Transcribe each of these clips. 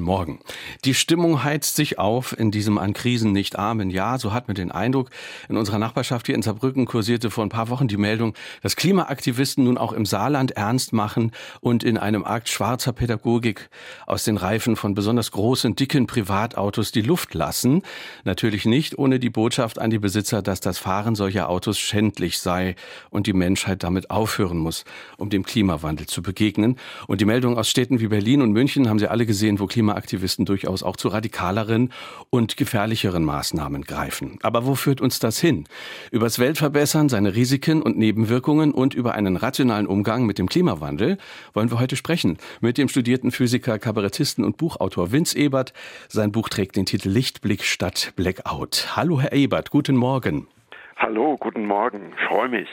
Morgen. Die Stimmung heizt sich auf in diesem an Krisen nicht armen Jahr. So hat man den Eindruck. In unserer Nachbarschaft hier in Saarbrücken kursierte vor ein paar Wochen die Meldung, dass Klimaaktivisten nun auch im Saarland ernst machen und in einem Akt schwarzer Pädagogik aus den Reifen von besonders großen, dicken Privatautos die Luft lassen. Natürlich nicht ohne die Botschaft an die Besitzer, dass das Fahren solcher Autos schändlich sei und die Menschheit damit aufhören muss, um dem Klimawandel zu begegnen. Und die Meldung aus Städten wie Berlin und München haben sie alle gesehen, wo Klimaaktivisten durchaus auch zu radikaleren und gefährlicheren Maßnahmen greifen. Aber wo führt uns das hin? Über das Weltverbessern, seine Risiken und Nebenwirkungen und über einen rationalen Umgang mit dem Klimawandel wollen wir heute sprechen. Mit dem studierten Physiker, Kabarettisten und Buchautor Vince Ebert. Sein Buch trägt den Titel Lichtblick statt Blackout. Hallo, Herr Ebert. Guten Morgen. Hallo, guten Morgen. Freue mich.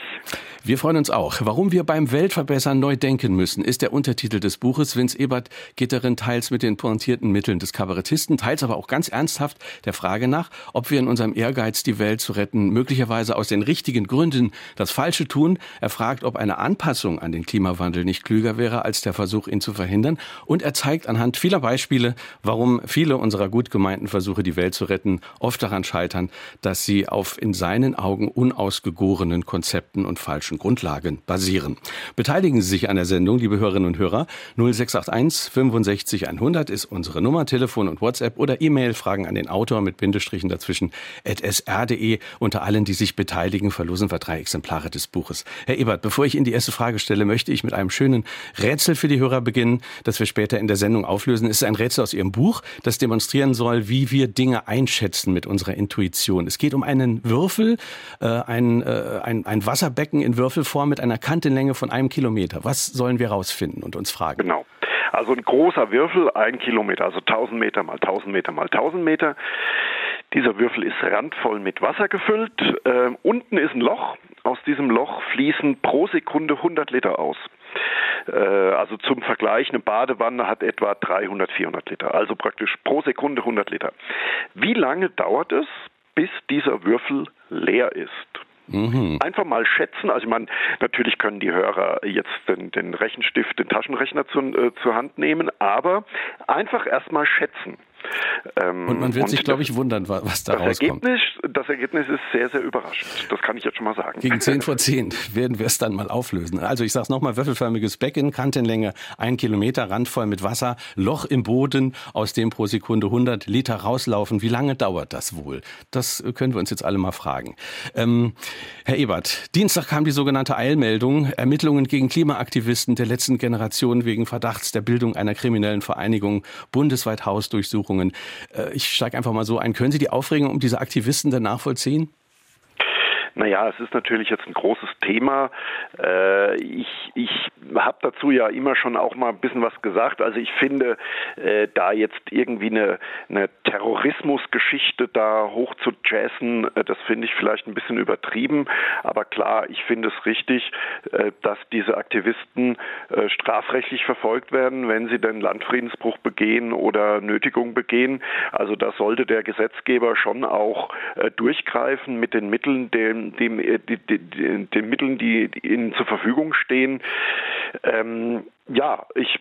Wir freuen uns auch. Warum wir beim Weltverbessern neu denken müssen, ist der Untertitel des Buches. Vince Ebert geht darin teils mit den pointierten Mitteln des Kabarettisten, teils aber auch ganz ernsthaft der Frage nach, ob wir in unserem Ehrgeiz, die Welt zu retten, möglicherweise aus den richtigen Gründen das Falsche tun. Er fragt, ob eine Anpassung an den Klimawandel nicht klüger wäre als der Versuch, ihn zu verhindern. Und er zeigt anhand vieler Beispiele, warum viele unserer gut gemeinten Versuche, die Welt zu retten, oft daran scheitern, dass sie auf in seinen Augen unausgegorenen Konzepten und falschen wissenschaftlichen Grundlagen basieren. Beteiligen Sie sich an der Sendung, liebe Hörerinnen und Hörer. 0681 65 100 ist unsere Nummer, Telefon und WhatsApp oder E-Mail. Fragen an den Autor mit Bindestrichen dazwischen at sr.de. Unter allen, die sich beteiligen, verlosen wir drei Exemplare des Buches. Herr Ebert, bevor ich Ihnen die erste Frage stelle, möchte ich mit einem schönen Rätsel für die Hörer beginnen, das wir später in der Sendung auflösen. Es ist ein Rätsel aus Ihrem Buch, das demonstrieren soll, wie wir Dinge einschätzen mit unserer Intuition. Es geht um einen Würfel, äh, ein, äh, ein, ein Wasserbecken in Würfel Würfelform mit einer Kantenlänge von einem Kilometer. Was sollen wir rausfinden und uns fragen? Genau. Also ein großer Würfel, ein Kilometer, also 1000 Meter mal 1000 Meter mal 1000 Meter. Dieser Würfel ist randvoll mit Wasser gefüllt. Äh, unten ist ein Loch. Aus diesem Loch fließen pro Sekunde 100 Liter aus. Äh, also zum Vergleich, eine Badewanne hat etwa 300, 400 Liter. Also praktisch pro Sekunde 100 Liter. Wie lange dauert es, bis dieser Würfel leer ist? Mhm. Einfach mal schätzen. Also ich meine, natürlich können die Hörer jetzt den, den Rechenstift, den Taschenrechner zu, äh, zur Hand nehmen, aber einfach erstmal schätzen. Ähm, und man wird und sich, glaube ich, wundern, was da das rauskommt. Ergebnis, das Ergebnis ist sehr, sehr überraschend. Das kann ich jetzt schon mal sagen. Gegen 10 vor 10 werden wir es dann mal auflösen. Also ich sage es nochmal, würfelförmiges Becken, Kantenlänge ein Kilometer, randvoll mit Wasser, Loch im Boden, aus dem pro Sekunde 100 Liter rauslaufen. Wie lange dauert das wohl? Das können wir uns jetzt alle mal fragen. Ähm, Herr Ebert, Dienstag kam die sogenannte Eilmeldung, Ermittlungen gegen Klimaaktivisten der letzten Generation wegen Verdachts der Bildung einer kriminellen Vereinigung, bundesweit Hausdurchsuchung Auswirkungen. Äh, ich steige einfach mal so ein. Können Sie die Aufregung um diese Aktivisten denn nachvollziehen? Naja, es ist natürlich jetzt ein großes Thema. Äh, ich ich habe dazu ja immer schon auch mal ein bisschen was gesagt. Also ich finde, äh, da jetzt irgendwie eine, eine Terrorismusgeschichte da hoch zu jazzen, äh, das finde ich vielleicht ein bisschen übertrieben. Aber klar, ich finde es richtig, äh, dass diese Aktivisten äh, strafrechtlich verfolgt werden, wenn sie den Landfriedensbruch begehen oder Nötigung begehen. Also da sollte der Gesetzgeber schon auch äh, durchgreifen mit den Mitteln, den dem, äh, die, die, den Mitteln, die, die ihnen zur Verfügung stehen. Ähm, ja, ich,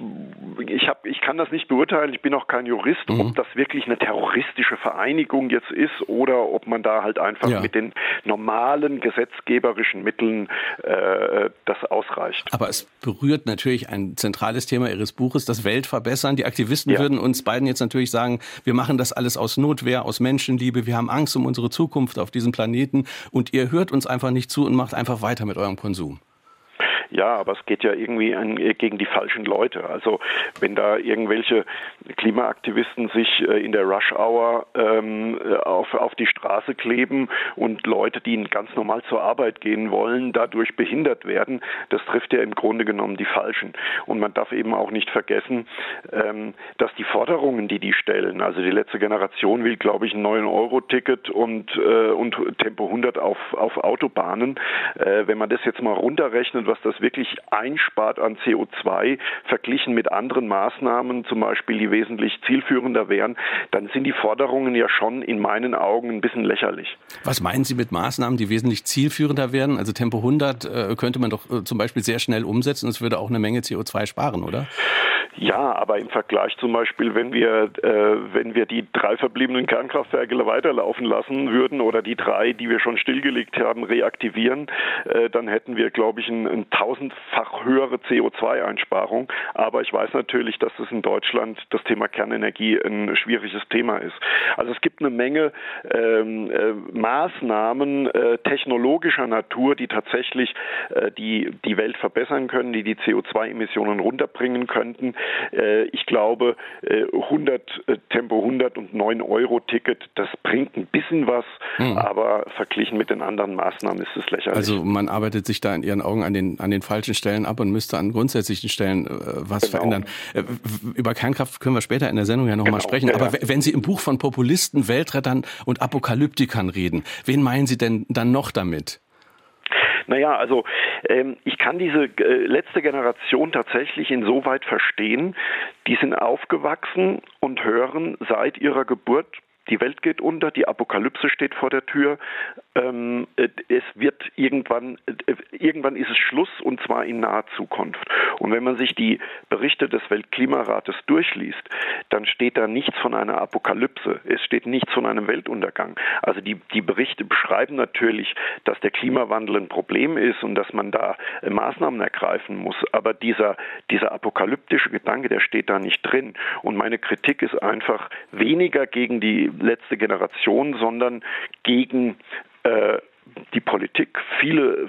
ich, hab, ich kann das nicht beurteilen, ich bin auch kein Jurist, mhm. ob das wirklich eine terroristische Vereinigung jetzt ist oder ob man da halt einfach ja. mit den normalen gesetzgeberischen Mitteln äh, das ausreicht. Aber es berührt natürlich ein zentrales Thema Ihres Buches, das Weltverbessern. Die Aktivisten ja. würden uns beiden jetzt natürlich sagen, wir machen das alles aus Notwehr, aus Menschenliebe, wir haben Angst um unsere Zukunft auf diesem Planeten und ihr hört uns einfach nicht zu und macht einfach weiter mit eurem Konsum. Ja, aber es geht ja irgendwie an, gegen die falschen Leute. Also wenn da irgendwelche Klimaaktivisten sich äh, in der Rush Hour ähm, äh, auf, auf die Straße kleben und Leute, die ganz normal zur Arbeit gehen wollen, dadurch behindert werden, das trifft ja im Grunde genommen die Falschen. Und man darf eben auch nicht vergessen, ähm, dass die Forderungen, die die stellen, also die letzte Generation will, glaube ich, ein 9-Euro-Ticket und, äh, und Tempo 100 auf, auf Autobahnen. Äh, wenn man das jetzt mal runterrechnet, was das wirklich einspart an CO2, verglichen mit anderen Maßnahmen, zum Beispiel, die wesentlich zielführender wären, dann sind die Forderungen ja schon in meinen Augen ein bisschen lächerlich. Was meinen Sie mit Maßnahmen, die wesentlich zielführender wären? Also Tempo 100 äh, könnte man doch äh, zum Beispiel sehr schnell umsetzen. Es würde auch eine Menge CO2 sparen, oder? Ja, aber im Vergleich zum Beispiel, wenn wir, äh, wenn wir die drei verbliebenen Kernkraftwerke weiterlaufen lassen würden oder die drei, die wir schon stillgelegt haben, reaktivieren, äh, dann hätten wir, glaube ich, ein, ein tausendfach höhere CO2-Einsparung. Aber ich weiß natürlich, dass es in Deutschland das Thema Kernenergie ein schwieriges Thema ist. Also es gibt eine Menge ähm, äh, Maßnahmen äh, technologischer Natur, die tatsächlich äh, die, die Welt verbessern können, die die CO2-Emissionen runterbringen könnten. Äh, ich glaube, 100 äh, äh, Tempo 100 und 9 Euro Ticket, das bringt ein bisschen was, hm. aber verglichen mit den anderen Maßnahmen ist es lächerlich. Also man arbeitet sich da in Ihren Augen an den, an den falschen Stellen ab und müsste an grundsätzlichen Stellen was genau. verändern. Über Kernkraft können wir später in der Sendung ja nochmal genau. sprechen. Aber wenn Sie im Buch von Populisten, Weltrettern und Apokalyptikern reden, wen meinen Sie denn dann noch damit? Naja, also ähm, ich kann diese äh, letzte Generation tatsächlich insoweit verstehen, die sind aufgewachsen und hören seit ihrer Geburt die Welt geht unter, die Apokalypse steht vor der Tür. Ähm, äh, es wird irgendwann, äh, irgendwann ist es Schluss und zwar in naher Zukunft. Und wenn man sich die Berichte des Weltklimarates durchliest, dann steht da nichts von einer Apokalypse. Es steht nichts von einem Weltuntergang. Also die, die Berichte beschreiben natürlich, dass der Klimawandel ein Problem ist und dass man da äh, Maßnahmen ergreifen muss. Aber dieser, dieser apokalyptische Gedanke, der steht da nicht drin. Und meine Kritik ist einfach weniger gegen die letzte Generation, sondern gegen die Politik, viele,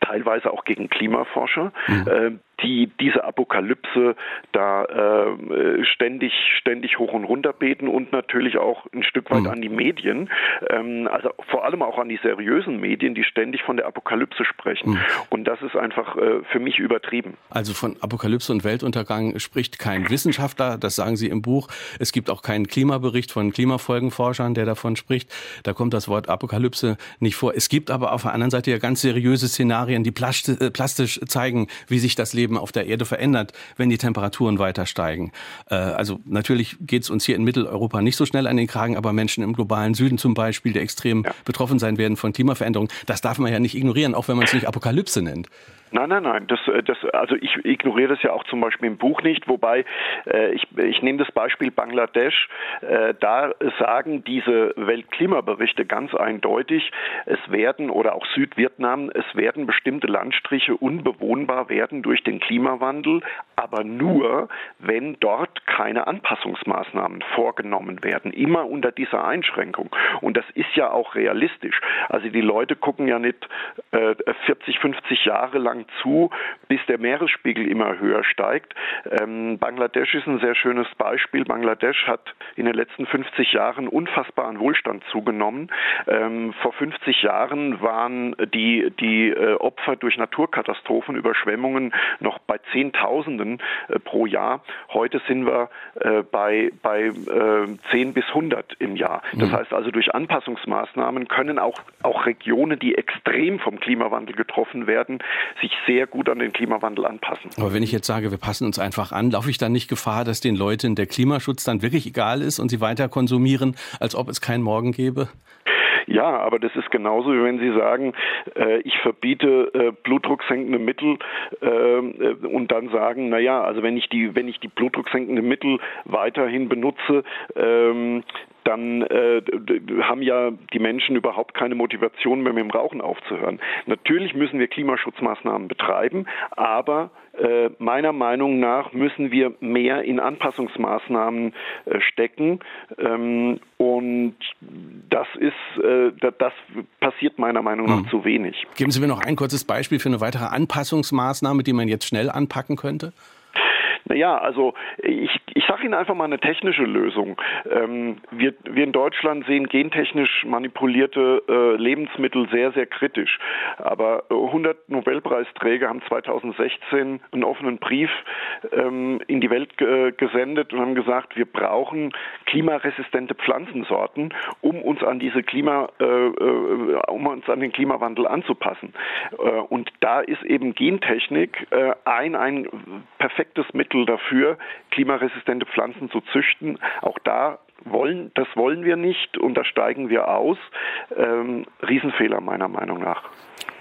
teilweise auch gegen Klimaforscher, mhm. Äh, die diese Apokalypse da äh, ständig, ständig hoch und runter beten und natürlich auch ein Stück weit mhm. an die Medien, ähm, also vor allem auch an die seriösen Medien, die ständig von der Apokalypse sprechen. Mhm. Und das ist einfach äh, für mich übertrieben. Also von Apokalypse und Weltuntergang spricht kein Wissenschaftler, das sagen Sie im Buch. Es gibt auch keinen Klimabericht von Klimafolgenforschern, der davon spricht. Da kommt das Wort Apokalypse nicht vor. Es gibt aber auf der anderen Seite ja ganz seriöse Szenarien, die äh, plastisch zeigen, wie sich das Leben Leben auf der Erde verändert, wenn die Temperaturen weiter steigen. Äh, also natürlich geht es uns hier in Mitteleuropa nicht so schnell an den Kragen, aber Menschen im globalen Süden zum Beispiel, die extrem ja. betroffen sein werden von Klimaveränderungen, das darf man ja nicht ignorieren, auch wenn man es nicht Apokalypse nennt. Nein, nein, nein. Das, äh, das, also ich ignoriere das ja auch zum Beispiel im Buch nicht, wobei äh, ich, ich nehme das Beispiel Bangladesch. Äh, da sagen diese Weltklimaberichte ganz eindeutig, es werden oder auch Südvietnam, es werden bestimmte Landstriche unbewohnbar werden durch den Klimawandel, aber nur, wenn dort keine Anpassungsmaßnahmen vorgenommen werden, immer unter dieser Einschränkung. Und das ist ja auch realistisch. Also die Leute gucken ja nicht äh, 40, 50 Jahre lang lang zu, bis der Meeresspiegel immer höher steigt. Ähm, Bangladesch ist ein sehr schönes Beispiel. Bangladesch hat in den letzten 50 Jahren unfassbar an Wohlstand zugenommen. Ähm, vor 50 Jahren waren die, die äh, Opfer durch Naturkatastrophen, Überschwemmungen noch bei Zehntausenden äh, pro Jahr. Heute sind wir äh, bei, bei 10 bis 100 im Jahr. Das mhm. heißt also, durch Anpassungsmaßnahmen können auch, auch Regionen, die extrem vom Klimawandel getroffen werden, sich sich sehr gut an den Klimawandel anpassen. Aber wenn ich jetzt sage, wir passen uns einfach an, laufe ich dann nicht Gefahr, dass den Leuten der Klimaschutz dann wirklich egal ist und sie weiter konsumieren, als ob es keinen Morgen gäbe? Ja, aber das ist genauso, wie wenn Sie sagen, äh, ich verbiete äh, blutdrucksenkende Mittel äh, und dann sagen, na ja, also wenn ich die, wenn ich die blutdrucksenkende Mittel weiterhin benutze, ähm, dann äh, haben ja die Menschen überhaupt keine Motivation mehr mit dem Rauchen aufzuhören. Natürlich müssen wir Klimaschutzmaßnahmen betreiben, aber äh, meiner Meinung nach müssen wir mehr in Anpassungsmaßnahmen äh, stecken. Ähm, und das ist, äh, das passiert meiner Meinung nach mhm. zu wenig. Geben Sie mir noch ein kurzes Beispiel für eine weitere Anpassungsmaßnahme, die man jetzt schnell anpacken könnte? Naja, also ich, ich sage Ihnen einfach mal eine technische Lösung. Ähm, wir, wir in Deutschland sehen gentechnisch manipulierte äh, Lebensmittel sehr, sehr kritisch. Aber 100 Nobelpreisträger haben 2016 einen offenen Brief ähm, in die Welt gesendet und haben gesagt, wir brauchen klimaresistente Pflanzensorten, um uns an diese Klima, äh, äh um uns an den Klimawandel anzupassen. Äh, und da ist eben Gentechnik äh, ein, ein perfektes Mittel dafür, klimaresistente Pflanzen zu züchten. Auch da wollen, das wollen wir nicht und da steigen wir aus. Ähm, Riesenfehler meiner Meinung nach.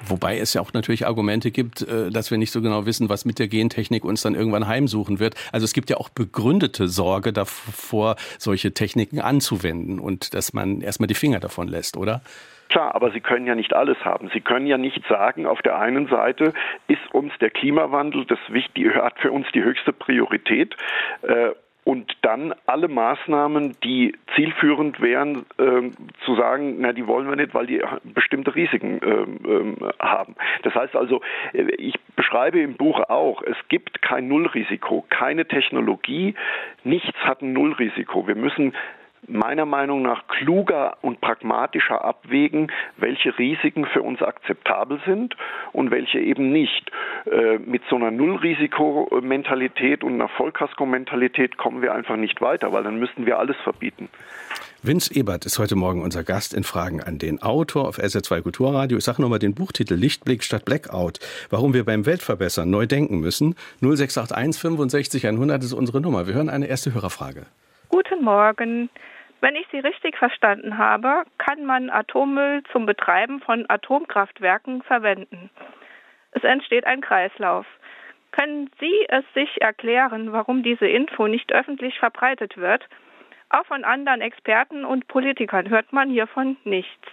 Wobei es ja auch natürlich Argumente gibt, äh, dass wir nicht so genau wissen, was mit der Gentechnik uns dann irgendwann heimsuchen wird. Also es gibt ja auch begründete Sorge davor, solche Techniken anzuwenden und dass man erstmal die Finger davon lässt, oder? Klar, aber Sie können ja nicht alles haben. Sie können ja nicht sagen, auf der einen Seite ist uns der Klimawandel, das hat für uns die höchste Priorität. Äh, und dann alle Maßnahmen, die zielführend wären, äh, zu sagen, na, die wollen wir nicht, weil die bestimmte Risiken äh, haben. Das heißt also, äh, ich beschreibe im Buch auch, es gibt kein Nullrisiko, keine Technologie, nichts hat ein Nullrisiko. Wir müssen meiner Meinung nach kluger und pragmatischer abwägen, welche Risiken für uns akzeptabel sind und welche eben nicht. Äh, mit so einer Nullrisikomentalität und einer Vollkasko-Mentalität kommen wir einfach nicht weiter, weil dann müssten wir alles verbieten. Vince Ebert ist heute Morgen unser Gast in Fragen an den Autor auf SR2 Kulturradio. Ich sage nochmal den Buchtitel Lichtblick statt Blackout. Warum wir beim Weltverbessern neu denken müssen. 0681 65 100 ist unsere Nummer. Wir hören eine erste Hörerfrage. Guten Morgen. Wenn ich Sie richtig verstanden habe, kann man Atommüll zum Betreiben von Atomkraftwerken verwenden. Es entsteht ein Kreislauf. Können Sie es sich erklären, warum diese Info nicht öffentlich verbreitet wird? Auch von anderen Experten und Politikern hört man hiervon nichts.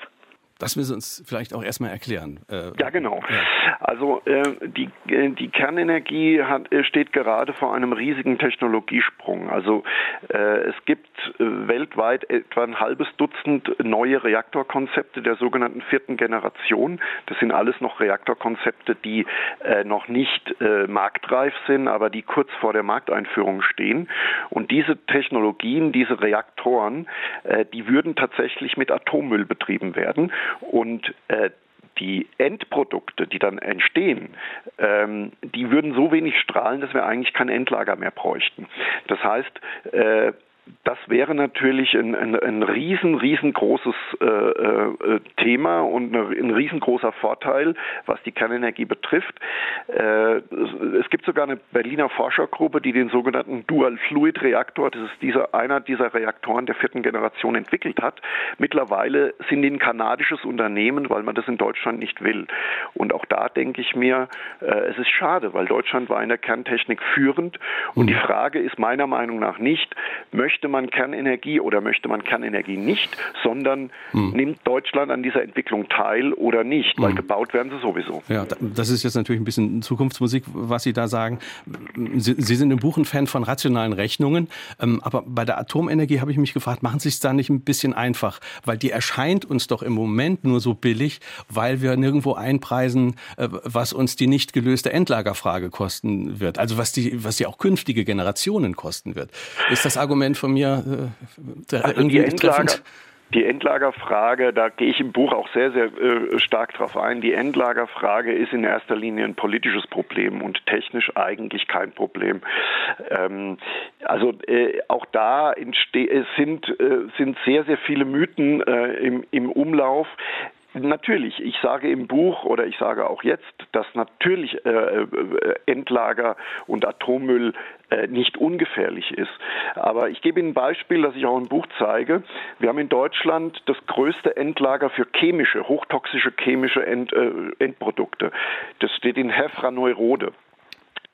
Das müssen Sie uns vielleicht auch erstmal erklären. Äh, ja, genau. Ja. Also äh, die, äh, die Kernenergie hat, steht gerade vor einem riesigen Technologiesprung. Also es gibt weltweit etwa ein halbes Dutzend neue Reaktorkonzepte der sogenannten vierten Generation. Das sind alles noch Reaktorkonzepte, die noch nicht marktreif sind, aber die kurz vor der Markteinführung stehen. Und diese Technologien, diese Reaktoren, die würden tatsächlich mit Atommüll betrieben werden. Und äh, die Endprodukte, die dann entstehen, ähm, die würden so wenig strahlen, dass wir eigentlich kein Endlager mehr bräuchten. Das heißt, äh, das wäre natürlich ein, ein, ein riesen, riesengroßes äh, äh, Thema und eine, ein riesengroßer Vorteil, was die Kernenergie betrifft. Äh, es gibt sogar eine Berliner Forschergruppe, die den sogenannten Dual-Fluid-Reaktor, das ist dieser, einer dieser Reaktoren der vierten Generation, entwickelt hat. Mittlerweile sind die ein kanadisches Unternehmen, weil man das in Deutschland nicht will. Und auch da denke ich mir, äh, es ist schade, weil Deutschland war in der Kerntechnik führend. Und die mhm. Frage ist meiner Meinung nach nicht, möchte möchte man Kernenergie oder möchte man Kernenergie nicht, sondern hm. nimmt Deutschland an dieser Entwicklung teil oder nicht, weil hm. gebaut werden sie sowieso. Ja, das ist jetzt natürlich ein bisschen Zukunftsmusik, was Sie da sagen. Sie, sie sind im Buch ein Fan von rationalen Rechnungen, ähm, aber bei der Atomenergie habe ich mich gefragt, machen Sie es da nicht ein bisschen einfach, weil die erscheint uns doch im Moment nur so billig, weil wir nirgendwo einpreisen, äh, was uns die nicht gelöste Endlagerfrage kosten wird, also was die, was die auch künftige Generationen kosten wird. Ist das Argument von mir äh, also die Endlager, die Endlagerfrage, da gehe ich im Buch auch sehr, sehr äh, stark drauf ein. Die Endlagerfrage ist in erster Linie ein politisches Problem und technisch eigentlich kein Problem. Ähm, also äh, auch da sind, äh, sind sehr, sehr viele Mythen äh, im, im Umlauf. Natürlich, ich sage im Buch oder ich sage auch jetzt, dass natürlich äh, äh, Endlager und Atommüll äh, nicht ungefährlich ist. Aber ich gebe Ihnen ein Beispiel, das ich auch im Buch zeige. Wir haben in Deutschland das größte Endlager für chemische, hochtoxische chemische End, äh, Endprodukte. Das steht in Hefra-Neurode.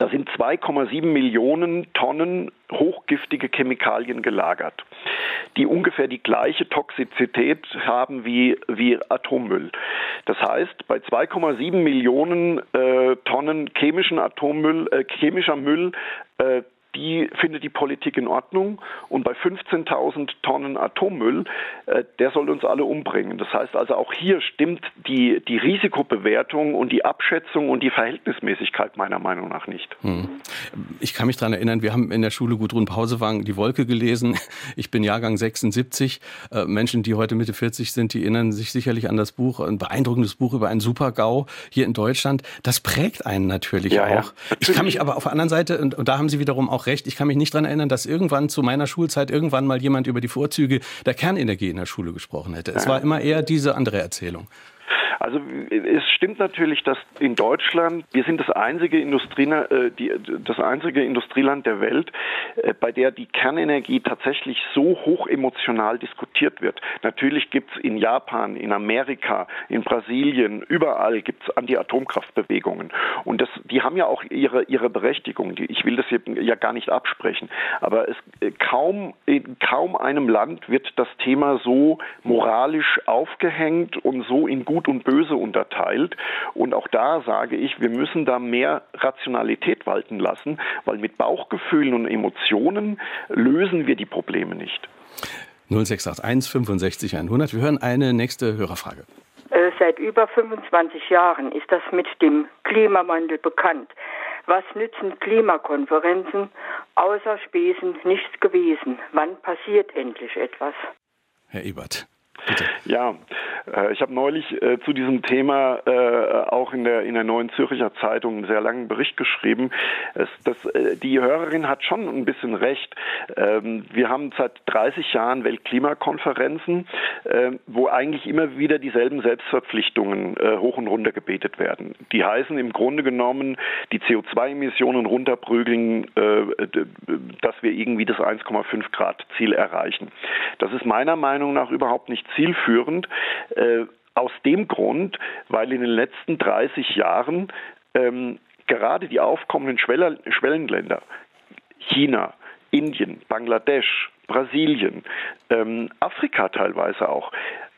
Da sind 2,7 Millionen Tonnen hochgiftige Chemikalien gelagert, die ungefähr die gleiche Toxizität haben wie, wie Atommüll. Das heißt, bei 2,7 Millionen äh, Tonnen chemischen Atommüll, äh, chemischer Müll äh, die findet die Politik in Ordnung und bei 15.000 Tonnen Atommüll, äh, der soll uns alle umbringen. Das heißt also auch hier stimmt die, die Risikobewertung und die Abschätzung und die Verhältnismäßigkeit meiner Meinung nach nicht. Hm. Ich kann mich daran erinnern, wir haben in der Schule Gudrun Pausewang die Wolke gelesen. Ich bin Jahrgang 76. Äh, Menschen, die heute Mitte 40 sind, die erinnern sich sicherlich an das Buch, ein beeindruckendes Buch über einen Super-GAU hier in Deutschland. Das prägt einen natürlich ja, auch. Ja, ich kann mich aber auf der anderen Seite, und, und da haben Sie wiederum auch recht, ich kann mich nicht daran erinnern, dass irgendwann zu meiner Schulzeit irgendwann mal jemand über die Vorzüge der Kernenergie in der Schule gesprochen hätte. Es war immer eher diese andere Erzählung. Also es stimmt natürlich, dass in Deutschland, wir sind das einzige, Industrie, äh, das einzige Industrieland der Welt, äh, bei der die Kernenergie tatsächlich so hoch emotional diskutiert wird. Natürlich gibt es in Japan, in Amerika, in Brasilien, überall gibt es Anti-Atomkraftbewegungen. Und das, die haben ja auch ihre, ihre Berechtigung. Ich will das ja gar nicht absprechen. Aber es, äh, kaum, in kaum einem Land wird das Thema so moralisch aufgehängt und so in Gut und Böse unterteilt. Und auch da sage ich, wir müssen da mehr Rationalität walten lassen, weil mit Bauchgefühlen und Emotionen lösen wir die Probleme nicht. 0681 65 100. Wir hören eine nächste Hörerfrage. Äh, seit über 25 Jahren ist das mit dem Klimawandel bekannt. Was nützen Klimakonferenzen? Außer Spesen nichts gewesen. Wann passiert endlich etwas? Herr Ebert. Bitte. Ja, äh, ich habe neulich äh, zu diesem Thema äh, auch in der in der Neuen Zürcher Zeitung einen sehr langen Bericht geschrieben. Es, das, die Hörerin hat schon ein bisschen recht. Ähm, wir haben seit 30 Jahren Weltklimakonferenzen, wo eigentlich immer wieder dieselben Selbstverpflichtungen hoch und runter gebetet werden. Die heißen im Grunde genommen, die CO2-Emissionen runterprügeln, dass wir irgendwie das 1,5 Grad Ziel erreichen. Das ist meiner Meinung nach überhaupt nicht zielführend. Äh, aus dem Grund, weil in den letzten 30 Jahren ähm, gerade die aufkommenden Schweller, Schwellenländer, China, Indien, Bangladesch, Brasilien, ähm, Afrika teilweise auch,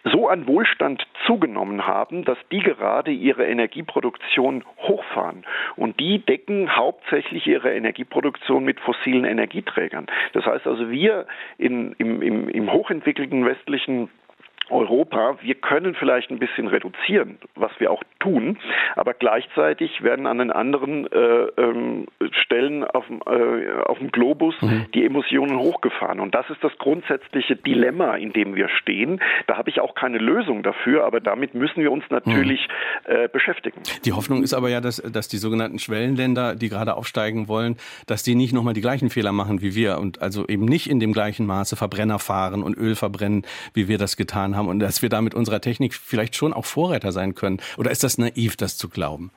so an Wohlstand zugenommen haben, dass die gerade ihre Energieproduktion hochfahren. Und die decken hauptsächlich ihre Energieproduktion mit fossilen Energieträgern. Das heißt also, wir in, im, im, im hochentwickelten westlichen Europa, wir können vielleicht ein bisschen reduzieren, was wir auch tun, aber gleichzeitig werden an den anderen äh, ähm, Stellen auf, äh, auf dem Globus mhm. die Emissionen hochgefahren. Und das ist das grundsätzliche Dilemma, in dem wir stehen. Da habe ich auch keine Lösung dafür, aber damit müssen wir uns natürlich mhm. äh, beschäftigen. Die Hoffnung ist aber ja, dass, dass die sogenannten Schwellenländer, die gerade aufsteigen wollen, dass die nicht nochmal die gleichen Fehler machen wie wir und also eben nicht in dem gleichen Maße Verbrenner fahren und Öl verbrennen, wie wir das getan haben haben und dass wir da mit unserer Technik vielleicht schon auch Vorreiter sein können? Oder ist das naiv, das zu glauben?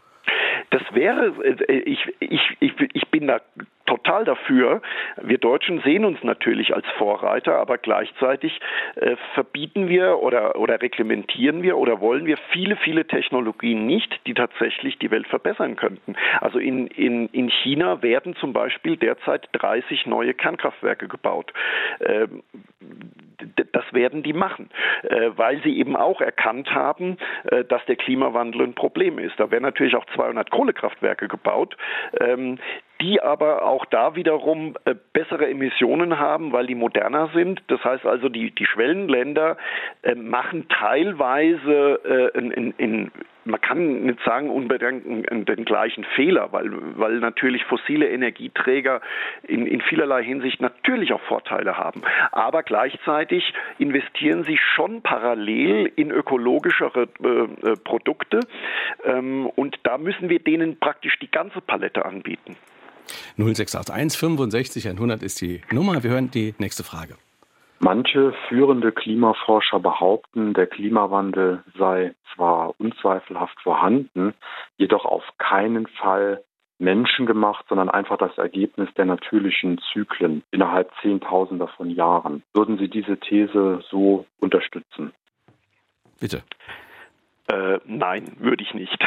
Das wäre, äh, ich, ich, ich, ich bin da total dafür. Wir Deutschen sehen uns natürlich als Vorreiter, aber gleichzeitig äh, verbieten wir oder, oder reglementieren wir oder wollen wir viele, viele Technologien nicht, die tatsächlich die Welt verbessern könnten. Also in, in, in China werden zum Beispiel derzeit 30 neue Kernkraftwerke gebaut. Ähm, das werden die machen, äh, weil sie eben auch erkannt haben, äh, dass der Klimawandel ein Problem ist. Da werden natürlich auch 200 Kohlekraftwerke gebaut. Ähm, die aber auch da wiederum äh, bessere Emissionen haben, weil die moderner sind. Das heißt also, die, die Schwellenländer äh, machen teilweise äh, in, man kann nicht sagen unbedingt den gleichen Fehler, weil, weil natürlich fossile Energieträger in, in vielerlei Hinsicht natürlich auch Vorteile haben. Aber gleichzeitig investieren sie schon parallel in ökologischere äh, äh Produkte ähm, und da müssen wir denen praktisch die ganze Palette anbieten. 0681 65 100 ist die Nummer. Wir hören die nächste Frage. Manche führende Klimaforscher behaupten, der Klimawandel sei zwar unzweifelhaft vorhanden, jedoch auf keinen Fall menschengemacht, sondern einfach das Ergebnis der natürlichen Zyklen innerhalb Zehntausender von Jahren. Würden Sie diese These so unterstützen? Bitte. Äh, nein, würde ich nicht.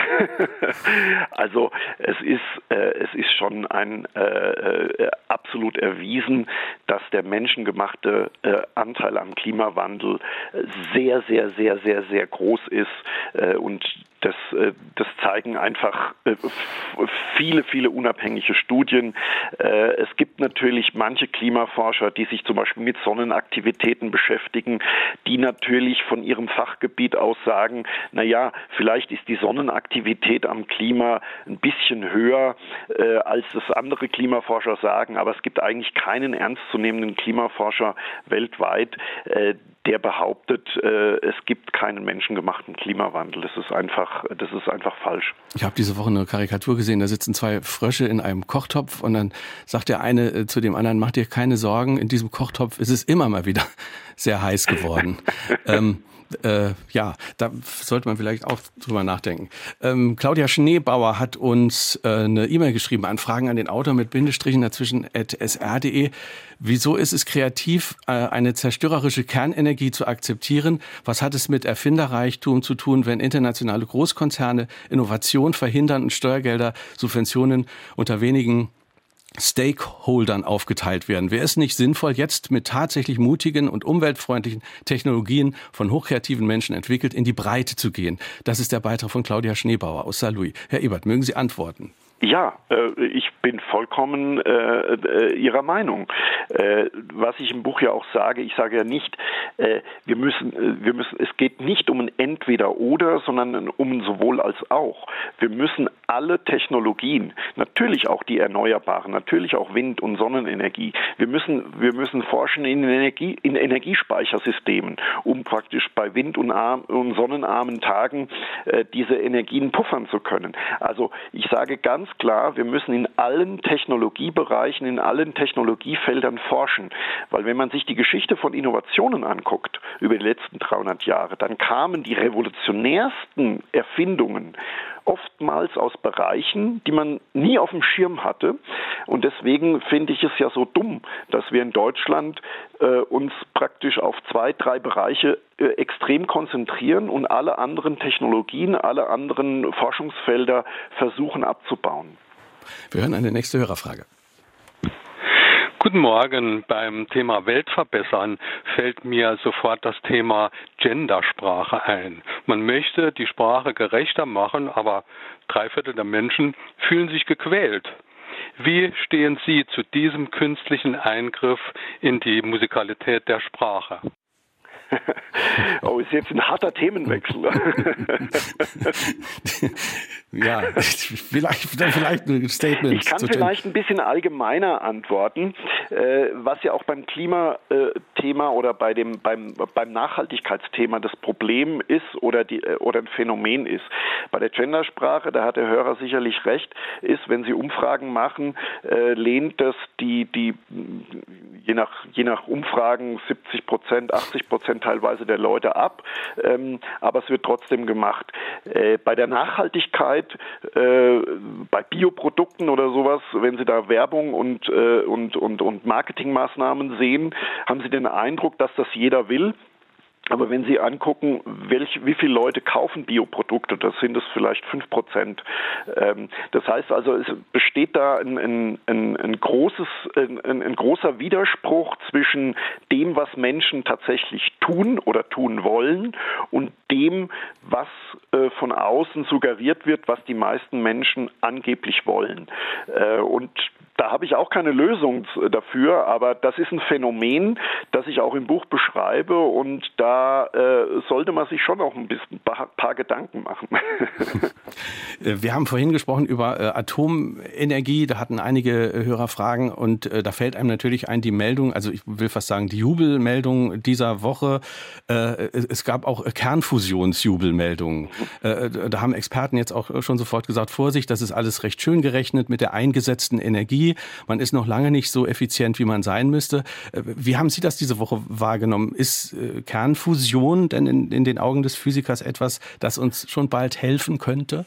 also es ist, äh, es ist schon ein äh, äh absolut erwiesen, dass der menschengemachte äh, Anteil am Klimawandel sehr, sehr, sehr, sehr, sehr groß ist äh, und das das zeigen einfach viele, viele unabhängige Studien. Es gibt natürlich manche Klimaforscher, die sich zum Beispiel mit Sonnenaktivitäten beschäftigen, die natürlich von ihrem Fachgebiet aus sagen, na ja, vielleicht ist die Sonnenaktivität am Klima ein bisschen höher, äh, als das andere Klimaforscher sagen, aber es gibt eigentlich keinen ernstzunehmenden Klimaforscher weltweit, äh, der behauptet, äh, es gibt keinen menschengemachten Klimawandel. Das ist einfach, das ist einfach falsch. Ich habe diese Woche eine Karikatur gesehen, da sitzen zwei Frösche in einem Kochtopf und dann sagt der eine äh, zu dem anderen, mach dir keine Sorgen, in diesem Kochtopf ist es immer mal wieder sehr heiß geworden. ähm, äh, ja, da sollte man vielleicht auch drüber nachdenken. Ähm, Claudia Schneebauer hat uns äh, eine E-Mail geschrieben, Anfragen an den Autor mit Bindestrichen dazwischen at sr.de. Wieso ist es kreativ, äh, eine zerstörerische Kernenergie zu akzeptieren? Was hat es mit Erfinderreichtum zu tun, wenn internationale Großkonzerne Innovation verhindern und Steuergelder, Subventionen unter wenigen Stakeholdern aufgeteilt werden. Wäre es nicht sinnvoll, jetzt mit tatsächlich mutigen und umweltfreundlichen Technologien von hochkreativen Menschen entwickelt, in die Breite zu gehen? Das ist der Beitrag von Claudia Schneebauer aus Saarlouis. Herr Ebert, mögen Sie antworten? Ja, äh, ich bin vollkommen äh, äh, Ihrer Meinung. Was ich im Buch ja auch sage, ich sage ja nicht, wir müssen, wir müssen, es geht nicht um ein Entweder-Oder, sondern um ein sowohl als auch. Wir müssen alle Technologien, natürlich auch die erneuerbaren, natürlich auch Wind- und Sonnenenergie, wir müssen, wir müssen forschen in, Energie, in Energiespeichersystemen, um praktisch bei Wind- und, arm, und sonnenarmen Tagen diese Energien puffern zu können. Also ich sage ganz ganz klar, wir müssen in allen Technologiebereichen, in allen Technologiefeldern forschen. Weil wenn man sich die Geschichte von Innovationen anguckt über die letzten 300 Jahre, dann kamen die revolutionärsten Erfindungen oftmals aus Bereichen, die man nie auf dem Schirm hatte. Und deswegen finde ich es ja so dumm, dass wir in Deutschland äh, uns praktisch auf zwei, drei Bereiche äh, extrem konzentrieren und alle anderen Technologien, alle anderen Forschungsfelder versuchen abzubauen. Wir hören eine nächste Hörerfrage. Guten Morgen. Beim Thema Weltverbessern fällt mir sofort das Thema Gendersprache ein. Man möchte die Sprache gerechter machen, aber drei Viertel der Menschen fühlen sich gequält. Wie stehen Sie zu diesem künstlichen Eingriff in die Musikalität der Sprache? oh, ist jetzt ein harter Themenwechsel. ja, vielleicht, vielleicht ein Statement. Ich kann vielleicht ein bisschen allgemeiner antworten, äh, was ja auch beim Klimathema oder bei dem, beim, beim Nachhaltigkeitsthema das Problem ist oder, die, äh, oder ein Phänomen ist. Bei der Gendersprache, da hat der Hörer sicherlich recht, ist, wenn Sie Umfragen machen, äh, lehnt das die, die je, nach, je nach Umfragen 70 Prozent, 80 Prozent Prozent teilweise der Leute ab, ähm, aber es wird trotzdem gemacht. Äh, bei der Nachhaltigkeit, äh, bei Bioprodukten oder sowas, wenn Sie da Werbung und, äh, und, und, und Marketingmaßnahmen sehen, haben Sie den Eindruck, dass das jeder will. Aber wenn Sie angucken, welch, wie viele Leute kaufen Bioprodukte, das sind es vielleicht fünf Prozent. Ähm, das heißt also, es besteht da ein, ein, ein, großes, ein, großer Widerspruch zwischen dem, was Menschen tatsächlich tun oder tun wollen und dem, was äh, von außen suggeriert wird, was die meisten Menschen angeblich wollen. Äh, und da habe ich auch keine Lösung dafür, aber das ist ein Phänomen, das ich auch im Buch beschreibe und da äh, sollte man sich schon auch ein bisschen paar, paar Gedanken machen. Äh, wir haben vorhin gesprochen über äh, Atomenergie, da hatten einige äh, Hörer Fragen und äh, da fällt einem natürlich ein die Meldung, also ich will fast sagen die Jubelmeldung dieser Woche. Äh, es gab auch Kernfusionsjubelmeldungen. da haben Experten jetzt auch schon sofort gesagt, Vorsicht, das ist alles recht schön gerechnet mit der eingesetzten Energie. Man ist noch lange nicht so effizient, wie man sein müsste. Äh, wie haben Sie das diese Woche wahrgenommen? Ist äh, Kernfusion denn in, in den Augen des Physikers etwas, das uns schon bald helfen könnte?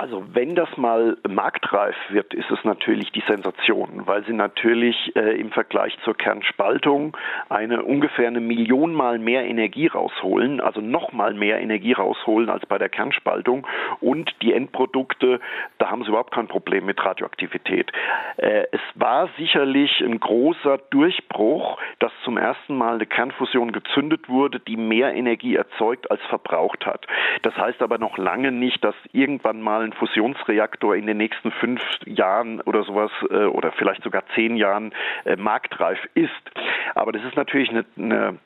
Also wenn das mal marktreif wird, ist es natürlich die Sensation, weil sie natürlich äh, im Vergleich zur Kernspaltung eine ungefähr eine Million mal mehr Energie rausholen, also noch mal mehr Energie rausholen als bei der Kernspaltung und die Endprodukte, da haben sie überhaupt kein Problem mit Radioaktivität. Äh, es war sicherlich ein großer Durchbruch, dass zum ersten Mal eine Kernfusion gezündet wurde, die mehr Energie erzeugt als verbraucht hat. Das heißt aber noch lange nicht, dass irgendwann mal ein Fusionsreaktor in den nächsten fünf Jahren oder sowas äh, oder vielleicht sogar zehn Jahren äh, marktreif ist. Aber das ist natürlich eine, eine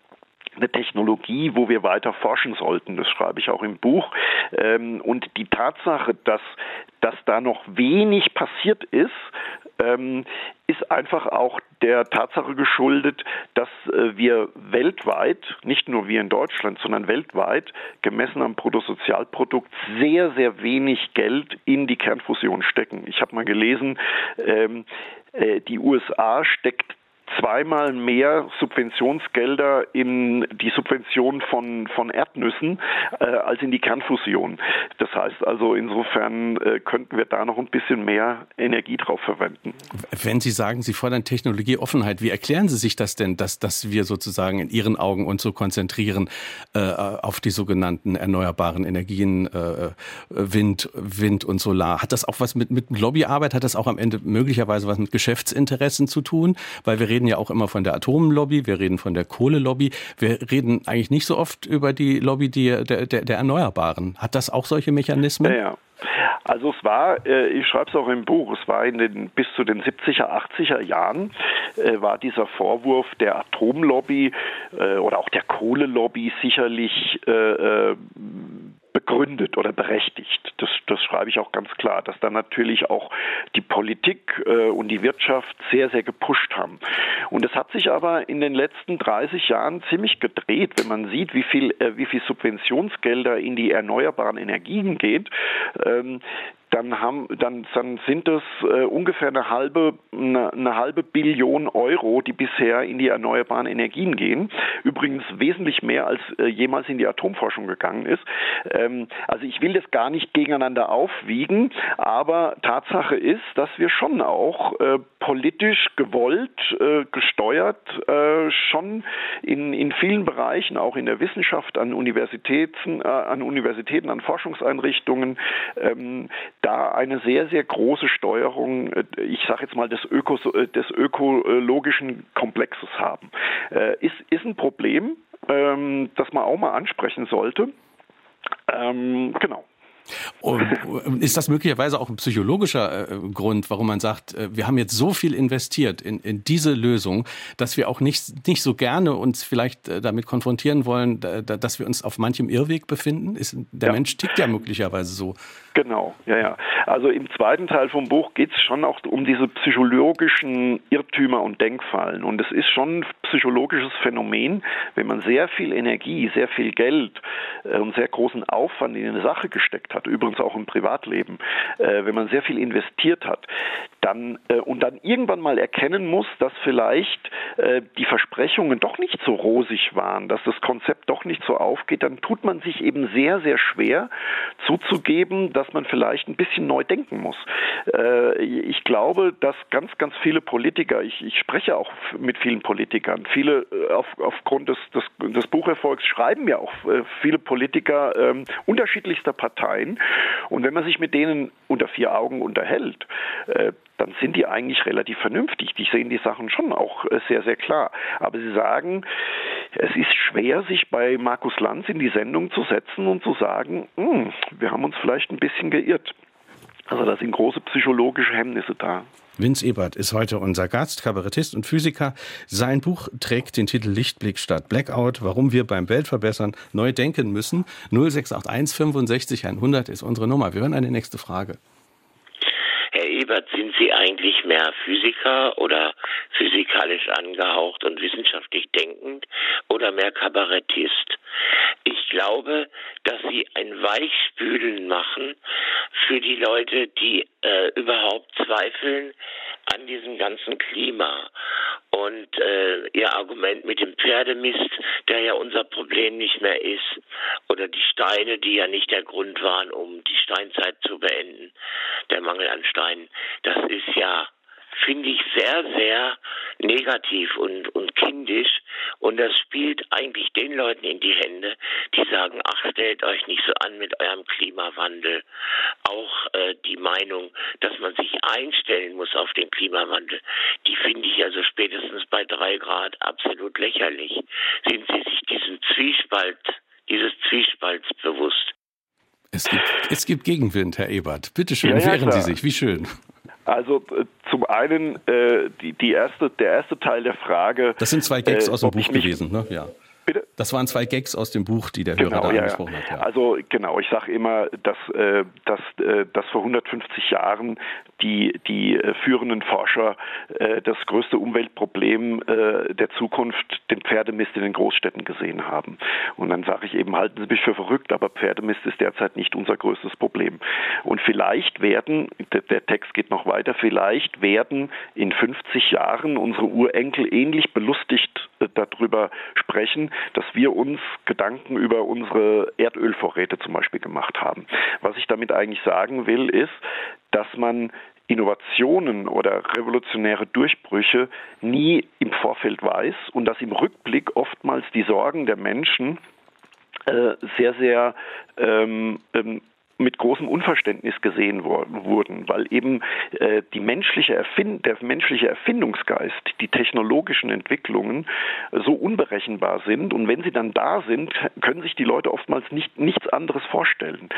eine Technologie, wo wir weiter forschen sollten. Das schreibe ich auch im Buch. Ähm, und die Tatsache, dass, dass da noch wenig passiert ist, ähm, ist einfach auch der Tatsache geschuldet, dass äh, wir weltweit, nicht nur wir in Deutschland, sondern weltweit, gemessen am Bruttosozialprodukt, sehr, sehr wenig Geld in die Kernfusion stecken. Ich habe mal gelesen, ähm, äh, die USA steckt zweimal mehr Subventionsgelder in die Subvention von, von Erdnüssen äh, als in die Kernfusion. Das heißt also, insofern äh, könnten wir da noch ein bisschen mehr Energie drauf verwenden. Wenn Sie sagen, Sie fordern Technologieoffenheit, wie erklären Sie sich das denn, dass, dass wir sozusagen in Ihren Augen uns so konzentrieren äh, auf die sogenannten erneuerbaren Energien, äh, Wind, Wind und Solar? Hat das auch was mit, mit Lobbyarbeit, hat das auch am Ende möglicherweise was mit Geschäftsinteressen zu tun? Weil wir reden reden ja auch immer von der Atomlobby, wir reden von der Kohlelobby. Wir reden eigentlich nicht so oft über die Lobby der, der, der Erneuerbaren. Hat das auch solche Mechanismen? Ja, ja. Also es war, äh, ich schreibe es auch im Buch, es war in den bis zu den 70er, 80er Jahren äh, war dieser Vorwurf der Atomlobby äh, oder auch der Kohlelobby sicherlich begründet oder berechtigt. Das, das schreibe ich auch ganz klar, dass da natürlich auch die Politik äh, und die Wirtschaft sehr, sehr gepusht haben. Und es hat sich aber in den letzten 30 Jahren ziemlich gedreht, wenn man sieht, wie viel, äh, wie viel Subventionsgelder in die erneuerbaren Energien geht. Ähm, dann haben dann, dann sind es äh, ungefähr eine halbe eine, eine, halbe Billion Euro, die bisher in die erneuerbaren Energien gehen. Übrigens wesentlich mehr als äh, jemals in die Atomforschung gegangen ist. Ähm, also ich will das gar nicht gegeneinander aufwiegen, aber Tatsache ist, dass wir schon auch äh, politisch gewollt, äh, gesteuert, äh, schon in, in vielen Bereichen, auch in der Wissenschaft, an Universitäten, äh, an Universitäten, an Forschungseinrichtungen, ähm, da eine sehr, sehr große Steuerung, äh, ich sage jetzt mal, des, Öko, äh, des ökologischen Komplexes haben. Äh, ist, ist ein Problem, ähm, das man auch mal ansprechen sollte. Ähm, genau. Und ist das möglicherweise auch ein psychologischer äh, Grund, warum man sagt, äh, wir haben jetzt so viel investiert in, in diese Lösung, dass wir auch nicht, nicht so gerne uns vielleicht äh, damit konfrontieren wollen, dass wir uns auf manchem Irrweg befinden? Ist, der ja. Mensch tickt ja möglicherweise so. Genau, ja, ja. Also im zweiten Teil vom Buch geht es schon auch um diese psychologischen Irrtümer und Denkfallen. Und es ist schon ein psychologisches Phänomen, wenn man sehr viel Energie, sehr viel Geld und sehr großen Aufwand in eine Sache gesteckt hat, übrigens auch im Privatleben, äh, wenn man sehr viel investiert hat, dann äh, und dann irgendwann mal erkennen muss, dass vielleicht äh, die Versprechungen doch nicht so rosig waren, dass das Konzept doch nicht so aufgeht, dann tut man sich eben sehr, sehr schwer zuzugeben, dass man vielleicht ein bisschen neu denken muss. Äh, ich glaube, dass ganz, ganz viele Politiker, ich, ich spreche auch mit vielen Politikern, viele äh, auf, aufgrund des, des, des Bucherfolgs schreiben ja auch äh, viele Politiker ähm, unterschiedlichster Parteien. Und wenn man sich mit denen unter vier Augen unterhält, äh, dann sind die eigentlich relativ vernünftig. Die sehen die Sachen schon auch äh, sehr, sehr klar. Aber sie sagen, es ist schwer, sich bei Markus Lanz in die Sendung zu setzen und zu sagen, hm, wir haben uns vielleicht ein bisschen geirrt. Also da sind große psychologische Hemmnisse da. Vince Ebert ist heute unser Gast, Kabarettist und Physiker. Sein Buch trägt den Titel Lichtblick statt Blackout, warum wir beim Weltverbessern neu denken müssen. 0681 65 100 ist unsere Nummer. Wir hören eine nächste Frage. Ebert, sind Sie eigentlich mehr Physiker oder physikalisch angehaucht und wissenschaftlich denkend oder mehr Kabarettist? Ich glaube, dass Sie ein Weichspülen machen für die Leute, die äh, überhaupt zweifeln an diesem ganzen Klima. Und äh, Ihr Argument mit dem Pferdemist, der ja unser Problem nicht mehr ist, oder die Steine, die ja nicht der Grund waren, um die Steinzeit zu beenden, der Mangel an Steinen, das ist ja finde ich sehr, sehr negativ und, und kindisch. Und das spielt eigentlich den Leuten in die Hände, die sagen, ach, stellt euch nicht so an mit eurem Klimawandel. Auch äh, die Meinung, dass man sich einstellen muss auf den Klimawandel, die finde ich also spätestens bei drei Grad absolut lächerlich. Sind Sie sich diesem Zwiespalt, dieses Zwiespalts bewusst? Es gibt, es gibt Gegenwind, Herr Ebert. Bitte schön, ja, ja, wehren klar. Sie sich. Wie schön. Also äh, zum einen äh, die, die erste, der erste Teil der Frage. Das sind zwei Gags äh, aus dem Buch gewesen, ne? Ja. Bitte? Das waren zwei Gags aus dem Buch, die der genau, Hörer da ja, angesprochen hat. Ja. Also genau, ich sage immer, dass, äh, dass, äh, dass vor 150 Jahren die, die äh, führenden Forscher äh, das größte Umweltproblem äh, der Zukunft, den Pferdemist in den Großstädten gesehen haben. Und dann sage ich eben, halten Sie mich für verrückt, aber Pferdemist ist derzeit nicht unser größtes Problem. Und vielleicht werden, der, Text geht noch weiter, vielleicht werden in 50 Jahren unsere Urenkel ähnlich belustigt äh, darüber sprechen, dass wir uns Gedanken über unsere Erdölvorräte zum Beispiel gemacht haben. Was ich damit eigentlich sagen will, ist, dass man Innovationen oder revolutionäre Durchbrüche nie im Vorfeld weiß und dass im Rückblick oftmals die Sorgen der Menschen äh, sehr, sehr ähm, ähm, mit großem Unverständnis gesehen wurden, weil eben äh, die menschliche Erfind der menschliche Erfindungsgeist, die technologischen Entwicklungen so unberechenbar sind und wenn sie dann da sind, können sich die Leute oftmals nicht nichts anderes vorstellen.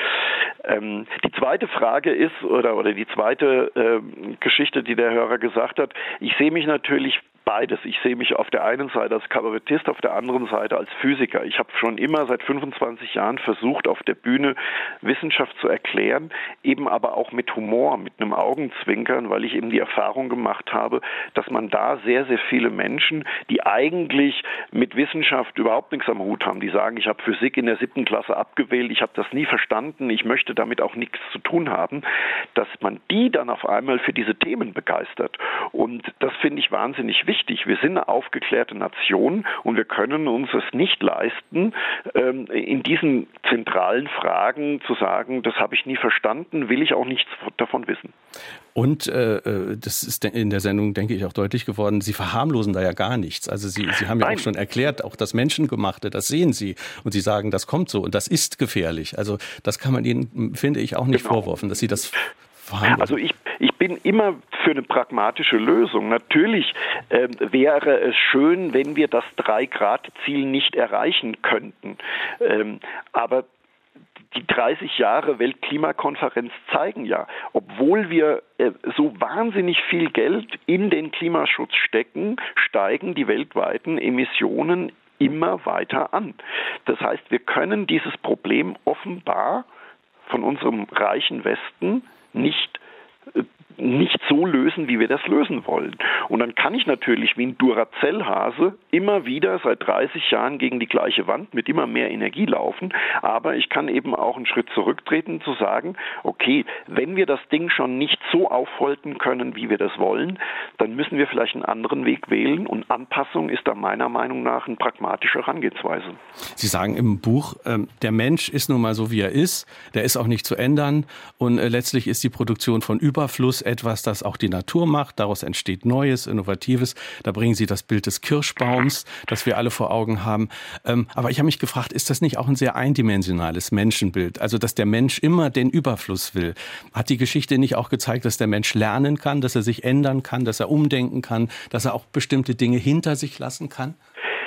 Ähm, die zweite Frage ist oder oder die zweite äh, Geschichte, die der Hörer gesagt hat, ich sehe mich natürlich beides. Ich sehe mich auf der einen Seite als Kabarettist, auf der anderen Seite als Physiker. Ich habe schon immer seit 25 Jahren versucht, auf der Bühne Wissenschaft zu erklären, eben aber auch mit Humor, mit einem Augenzwinkern, weil ich eben die Erfahrung gemacht habe, dass man da sehr, sehr viele Menschen, die eigentlich mit Wissenschaft überhaupt nichts am Hut haben, die sagen, ich habe Physik in der siebten Klasse abgewählt, ich habe das nie verstanden, ich möchte damit auch nichts zu tun haben, dass man die dann auf einmal für diese Themen begeistert. Und das finde ich wahnsinnig wichtig wichtig. Wir sind eine aufgeklärte Nation und wir können uns es nicht leisten, ähm, in diesen zentralen Fragen zu sagen, das habe ich nie verstanden, will ich auch nichts davon wissen. Und äh, äh, das ist in der Sendung, denke ich, auch deutlich geworden, Sie verharmlosen da ja gar nichts. Also Sie, Sie haben ja Nein. auch schon erklärt, auch das Menschengemachte, das sehen Sie. Und Sie sagen, das kommt so und das ist gefährlich. Also das kann man Ihnen, finde ich, auch nicht genau. vorwerfen, dass Sie das verharmlosen. Also ich, ich bin immer für eine pragmatische Lösung. Natürlich äh, wäre es schön, wenn wir das Drei-Grad-Ziel nicht erreichen könnten. Ähm, aber die 30 Jahre Weltklimakonferenz zeigen ja, obwohl wir äh, so wahnsinnig viel Geld in den Klimaschutz stecken, steigen die weltweiten Emissionen immer weiter an. Das heißt, wir können dieses Problem offenbar von unserem reichen Westen nicht äh, nicht so lösen, wie wir das lösen wollen. Und dann kann ich natürlich wie ein Duracell-Hase immer wieder seit 30 Jahren gegen die gleiche Wand mit immer mehr Energie laufen, aber ich kann eben auch einen Schritt zurücktreten zu sagen, okay, wenn wir das Ding schon nicht so aufholten können, wie wir das wollen, dann müssen wir vielleicht einen anderen Weg wählen und Anpassung ist da meiner Meinung nach eine pragmatische Herangehensweise. Sie sagen im Buch, ähm, der Mensch ist nun mal so, wie er ist, der ist auch nicht zu ändern und äh, letztlich ist die Produktion von Überfluss etwas, das auch die Natur macht. Daraus entsteht Neues, Innovatives. Da bringen Sie das Bild des Kirschbaums, das wir alle vor Augen haben. Ähm, aber ich habe mich gefragt, ist das nicht auch ein sehr eindimensionales Menschenbild? Also, dass der Mensch immer den Überfluss will. Hat die Geschichte nicht auch gezeigt, dass der Mensch lernen kann, dass er sich ändern kann, dass er umdenken kann, dass er auch bestimmte Dinge hinter sich lassen kann?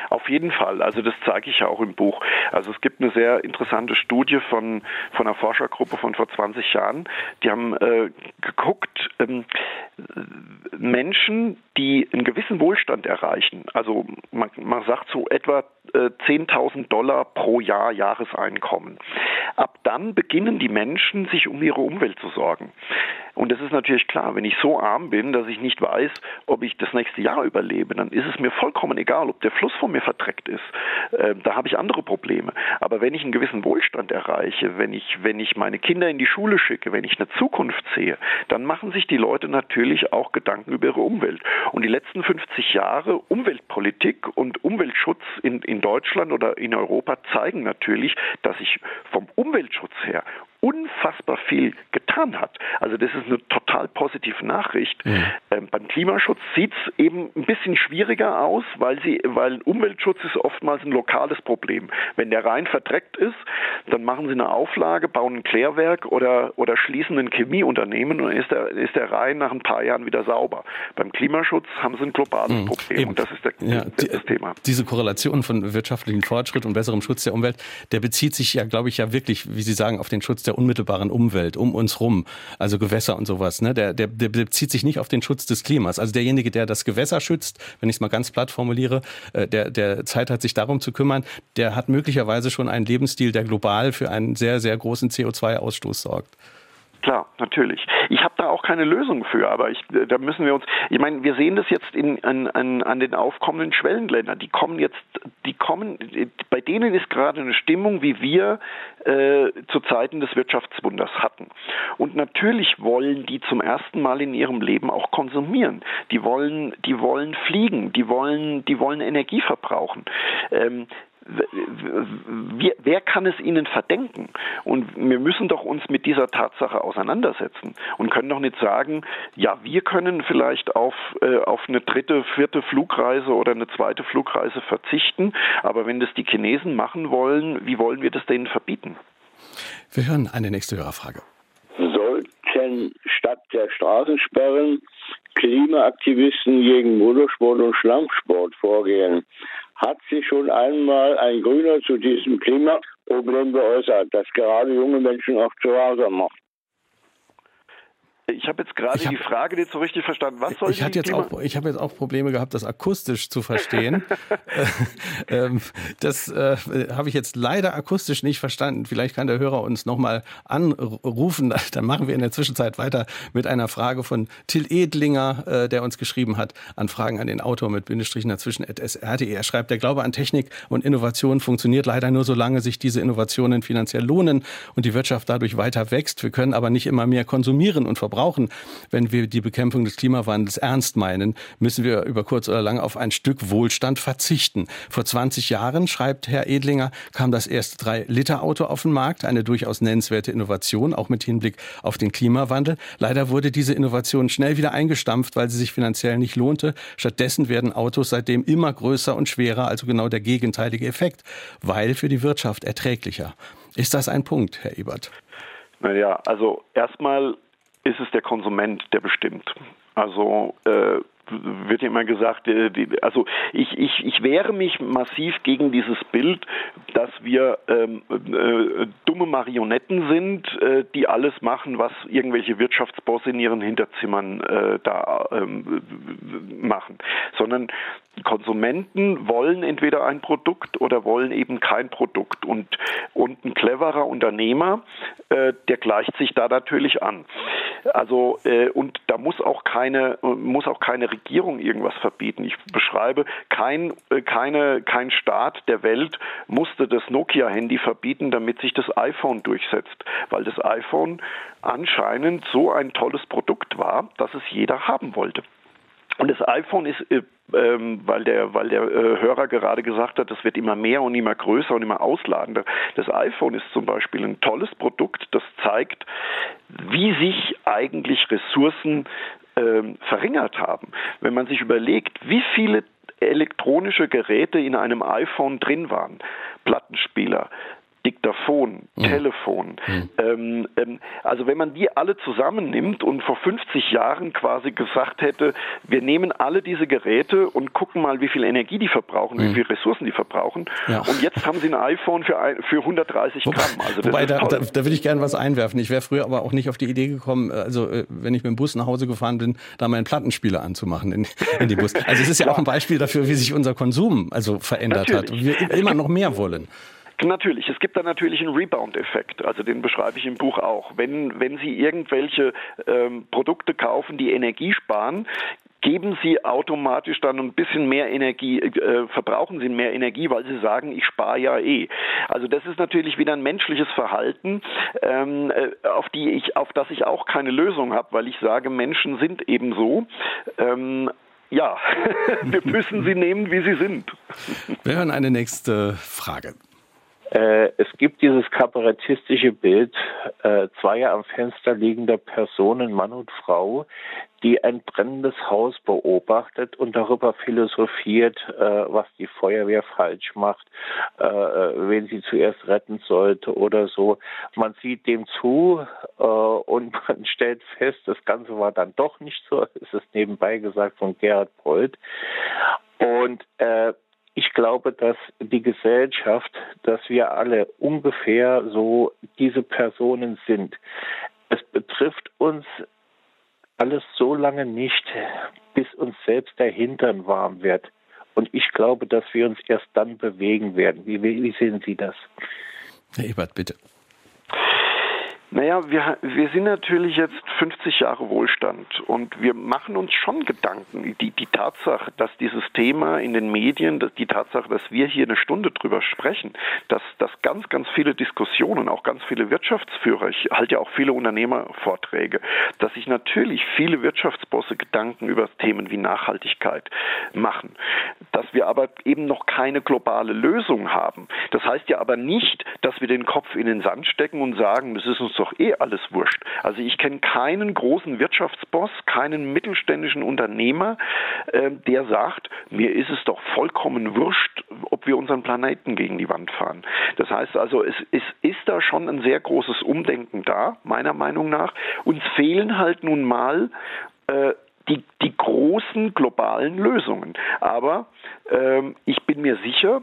Auf jeden Fall. Also das zeige ich ja auch im Buch. Also es gibt eine sehr interessante Studie von, von einer Forschergruppe von vor 20 Jahren. Die haben äh, geguckt, ähm, Menschen, die einen gewissen Wohlstand erreichen, also man, man sagt so etwa äh, 10.000 Dollar pro Jahr Jahreseinkommen. Ab dann beginnen die Menschen, sich um ihre Umwelt zu sorgen. Und das ist natürlich klar, wenn ich so arm bin, dass ich nicht weiß, ob ich das nächste Jahr überlebe, dann ist es mir vollkommen egal, ob der Fluss vor mir verdreckt ist. Äh, da habe ich andere Probleme. Aber wenn ich einen gewissen Wohlstand erreiche, wenn ich, wenn ich meine Kinder in die Schule schicke, wenn ich eine Zukunft sehe, dann machen sich die Leute natürlich auch Gedanken über ihre Umwelt. Und die letzten 50 Jahre Umweltpolitik und Umweltschutz in, in Deutschland oder in Europa zeigen natürlich, dass sich vom Umweltschutz her unfassbar viel getan hat. Also das ist eine total positive Nachricht. Mhm. Ähm, beim Klimaschutz sieht es eben ein bisschen schwieriger aus, weil sie, weil Umweltschutz ist oftmals ein lokales Problem. Wenn der Rhein verdreckt ist, dann machen sie eine Auflage, bauen ein Klärwerk oder, oder schließen ein Chemieunternehmen und ist der, ist der Rhein nach ein paar Jahren wieder sauber. Beim Klimaschutz haben sie ein globales mhm. Problem eben. und das ist der, ja, die, das Thema. Diese Korrelation von wirtschaftlichem Fortschritt und besserem Schutz der Umwelt, der bezieht sich ja, glaube ich, ja wirklich, wie Sie sagen, auf den Schutz der unmittelbaren Umwelt um uns rum, also Gewässer und sowas. Ne? Der, der, der bezieht sich nicht auf den Schutz des Klimas. Also derjenige, der das Gewässer schützt, wenn ich es mal ganz platt formuliere, äh, der, der Zeit hat, sich darum zu kümmern, der hat möglicherweise schon einen Lebensstil, der global für einen sehr, sehr großen CO2-Ausstoß sorgt. Klar, natürlich. Ich habe da auch keine Lösung für, aber ich, da müssen wir uns, ich meine, wir sehen das jetzt in, an, an, an den aufkommenden Schwellenländern. Die kommen jetzt, die kommen, bei denen ist gerade eine Stimmung, wie wir äh, zu Zeiten des Wirtschaftswunders hatten. Und natürlich wollen die zum ersten Mal in ihrem Leben auch konsumieren. Die wollen, die wollen fliegen, die wollen, die wollen Energie verbrauchen. Ähm, wer, wer kann es ihnen verdenken? Und wir müssen doch uns mit dieser Tatsache auseinandersetzen und können doch nicht sagen, ja, wir können vielleicht auf, äh, auf eine dritte, vierte Flugreise oder eine zweite Flugreise verzichten, aber wenn das die Chinesen machen wollen, wie wollen wir das denen verbieten? Wir hören eine nächste Hörerfrage. Sollten statt der Straßensperren Klimaaktivisten gegen Motorsport und Schlammsport vorgehen? Hat sich schon einmal ein Grüner zu diesem Klimaproblem geäußert, das gerade junge Menschen auch zu Hause macht. Ich habe jetzt gerade die Frage nicht so richtig verstanden. Was soll ich hatte jetzt auch, Ich habe jetzt auch Probleme gehabt, das akustisch zu verstehen. Ähm, das äh, habe ich jetzt leider akustisch nicht verstanden. Vielleicht kann der Hörer uns nochmal anrufen. Dann machen wir in der Zwischenzeit weiter mit einer Frage von Till Edlinger, äh, der uns geschrieben hat, an Fragen an den Autor mit Bindestrichen dazwischen sr.de. Er schreibt, der Glaube an Technik und Innovation funktioniert leider nur, solange sich diese Innovationen finanziell lohnen und die Wirtschaft dadurch weiter wächst. Wir können aber nicht immer mehr konsumieren und verbrauchen brauchen. Wenn wir die Bekämpfung des Klimawandels ernst meinen, müssen wir über kurz oder lang auf ein Stück Wohlstand verzichten. Vor 20 Jahren, schreibt Herr Edlinger, kam das erste 3-Liter-Auto auf den Markt, eine durchaus nennenswerte Innovation, auch mit Hinblick auf den Klimawandel. Leider wurde diese Innovation schnell wieder eingestampft, weil sie sich finanziell nicht lohnte. Stattdessen werden Autos seitdem immer größer und schwerer, also genau der gegenteilige Effekt, weil für die Wirtschaft erträglicher. Ist das ein Punkt, Herr Ebert? Naja, also erstmal ist es der Konsument, der bestimmt. Also äh, wird immer gesagt, äh, also ich, ich, ich wehre mich massiv gegen dieses Bild, dass wir ähm, äh, dumme Marionetten sind, äh, die alles machen, was irgendwelche Wirtschaftsbosse in ihren Hinterzimmern äh, da ähm, machen, sondern Konsumenten wollen entweder ein Produkt oder wollen eben kein Produkt und, und ein cleverer Unternehmer, äh, der gleicht sich da natürlich an. Also äh, und da muss auch keine muss auch keine Regierung irgendwas verbieten. Ich beschreibe kein äh, keine kein Staat der Welt musste das Nokia-Handy verbieten, damit sich das iPhone durchsetzt, weil das iPhone anscheinend so ein tolles Produkt war, dass es jeder haben wollte. Und das iPhone ist, äh, ähm, weil der, weil der äh, Hörer gerade gesagt hat, das wird immer mehr und immer größer und immer ausladender. Das iPhone ist zum Beispiel ein tolles Produkt, das zeigt, wie sich eigentlich Ressourcen ähm, verringert haben. Wenn man sich überlegt, wie viele elektronische Geräte in einem iPhone drin waren, Plattenspieler, Diktaphon, mhm. Telefon. Mhm. Ähm, ähm, also wenn man die alle zusammennimmt und vor 50 Jahren quasi gesagt hätte, wir nehmen alle diese Geräte und gucken mal, wie viel Energie die verbrauchen, mhm. wie viele Ressourcen die verbrauchen. Ja. Und jetzt haben sie ein iPhone für, für 130 Gramm. Also Wobei, da, da, da, will ich gerne was einwerfen. Ich wäre früher aber auch nicht auf die Idee gekommen, also äh, wenn ich mit dem Bus nach Hause gefahren bin, da meinen Plattenspieler anzumachen in, in die Bus. Also es ist ja auch ein Beispiel dafür, wie sich unser Konsum also verändert Natürlich. hat und wir immer noch mehr wollen. Natürlich, es gibt da natürlich einen Rebound-Effekt, also den beschreibe ich im Buch auch. Wenn, wenn Sie irgendwelche ähm, Produkte kaufen, die Energie sparen, geben Sie automatisch dann ein bisschen mehr Energie, äh, verbrauchen Sie mehr Energie, weil Sie sagen, ich spare ja eh. Also das ist natürlich wieder ein menschliches Verhalten, ähm, äh, auf die ich, auf das ich auch keine Lösung habe, weil ich sage, Menschen sind eben so. Ähm, ja, wir müssen sie nehmen, wie sie sind. Wir hören eine nächste Frage. Äh, es gibt dieses kabarettistische Bild äh, zweier am Fenster liegender Personen, Mann und Frau, die ein brennendes Haus beobachtet und darüber philosophiert, äh, was die Feuerwehr falsch macht, äh, wen sie zuerst retten sollte oder so. Man sieht dem zu äh, und man stellt fest, das Ganze war dann doch nicht so. Es ist nebenbei gesagt von Gerhard Polt. Und äh, ich glaube, dass die Gesellschaft, dass wir alle ungefähr so diese Personen sind. Es betrifft uns alles so lange nicht, bis uns selbst der Hintern warm wird. Und ich glaube, dass wir uns erst dann bewegen werden. Wie, wie sehen Sie das? Herr Ebert, bitte. Naja, wir, wir sind natürlich jetzt 50 Jahre Wohlstand und wir machen uns schon Gedanken. Die, die Tatsache, dass dieses Thema in den Medien, die Tatsache, dass wir hier eine Stunde drüber sprechen, dass, dass ganz, ganz viele Diskussionen, auch ganz viele Wirtschaftsführer, ich halte ja auch viele Unternehmervorträge, dass sich natürlich viele Wirtschaftsbosse Gedanken über Themen wie Nachhaltigkeit machen. Dass wir aber eben noch keine globale Lösung haben. Das heißt ja aber nicht, dass wir den Kopf in den Sand stecken und sagen, das ist uns doch eh alles wurscht. Also ich kenne keinen großen Wirtschaftsboss, keinen mittelständischen Unternehmer, äh, der sagt, mir ist es doch vollkommen wurscht, ob wir unseren Planeten gegen die Wand fahren. Das heißt also, es, es ist da schon ein sehr großes Umdenken da, meiner Meinung nach. Uns fehlen halt nun mal äh, die, die großen globalen Lösungen. Aber ähm, ich bin mir sicher,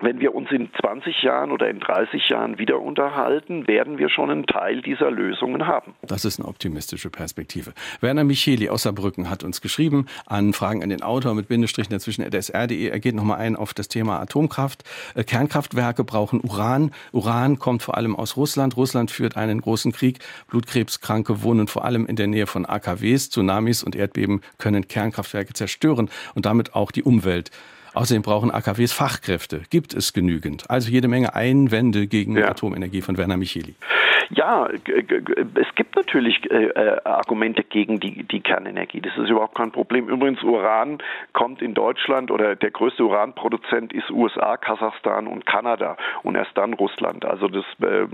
wenn wir uns in 20 Jahren oder in 30 Jahren wieder unterhalten, werden wir schon einen Teil dieser Lösungen haben. Das ist eine optimistische Perspektive. Werner Micheli aus Saarbrücken hat uns geschrieben an Fragen an den Autor mit Bindestrichen dazwischen dsr.de. Er geht nochmal ein auf das Thema Atomkraft. Äh, Kernkraftwerke brauchen Uran. Uran kommt vor allem aus Russland. Russland führt einen großen Krieg. Blutkrebskranke wohnen vor allem in der Nähe von AKWs. Tsunamis und Erdbeben können Kernkraftwerke zerstören und damit auch die Umwelt. Außerdem brauchen AKWs Fachkräfte. Gibt es genügend? Also jede Menge Einwände gegen ja. Atomenergie von Werner Micheli. Ja, es gibt natürlich äh, äh, Argumente gegen die, die Kernenergie. Das ist überhaupt kein Problem. Übrigens, Uran kommt in Deutschland oder der größte Uranproduzent ist USA, Kasachstan und Kanada und erst dann Russland. Also das, äh,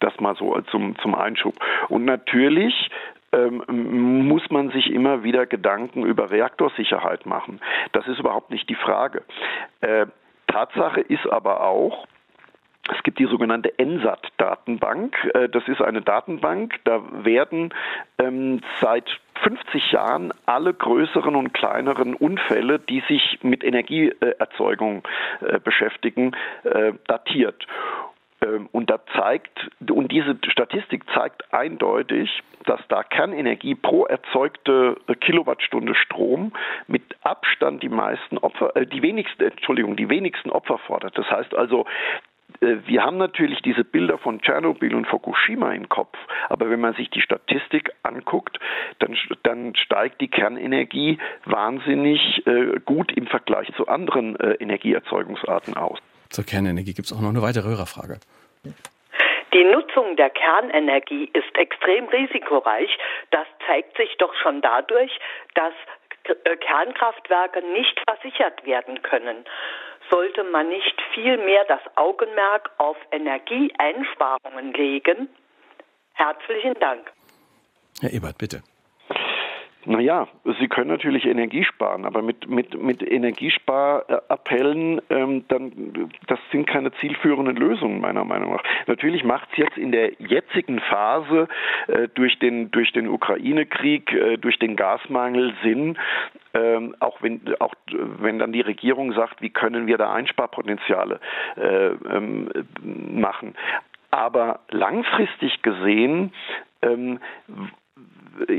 das mal so zum, zum Einschub. Und natürlich ähm, muss man sich immer wieder Gedanken über Reaktorsicherheit machen. Das ist überhaupt nicht die Frage. Äh, Tatsache ist aber auch, es gibt die sogenannte NSAT-Datenbank. Äh, das ist eine Datenbank, da werden ähm, seit 50 Jahren alle größeren und kleineren Unfälle, die sich mit Energieerzeugung äh, beschäftigen, äh, datiert. Ähm, und da zeigt, und diese Statistik zeigt eindeutig, dass da Kernenergie pro erzeugte Kilowattstunde Strom mit Abstand die meisten Opfer, äh, die wenigsten, Entschuldigung, die wenigsten Opfer fordert. Das heißt also, äh, wir haben natürlich diese Bilder von Tschernobyl und Fukushima im Kopf, aber wenn man sich die Statistik anguckt, dann, dann steigt die Kernenergie wahnsinnig äh, gut im Vergleich zu anderen äh, Energieerzeugungsarten aus. Zur Kernenergie gibt es auch noch eine weitere Hörerfrage. Die Nutzung der Kernenergie ist extrem risikoreich. Das zeigt sich doch schon dadurch, dass äh, Kernkraftwerke nicht versichert werden können. Sollte man nicht viel mehr das Augenmerk auf Energieeinsparungen legen? Herzlichen Dank. Herr Ebert, bitte. Naja, Sie können natürlich Energie sparen, aber mit, mit, mit Energiesparappellen, ähm, dann, das sind keine zielführenden Lösungen, meiner Meinung nach. Natürlich macht es jetzt in der jetzigen Phase äh, durch den, durch den Ukraine-Krieg, äh, durch den Gasmangel Sinn, ähm, auch wenn auch wenn dann die Regierung sagt, wie können wir da Einsparpotenziale äh, ähm, machen. Aber langfristig gesehen ähm,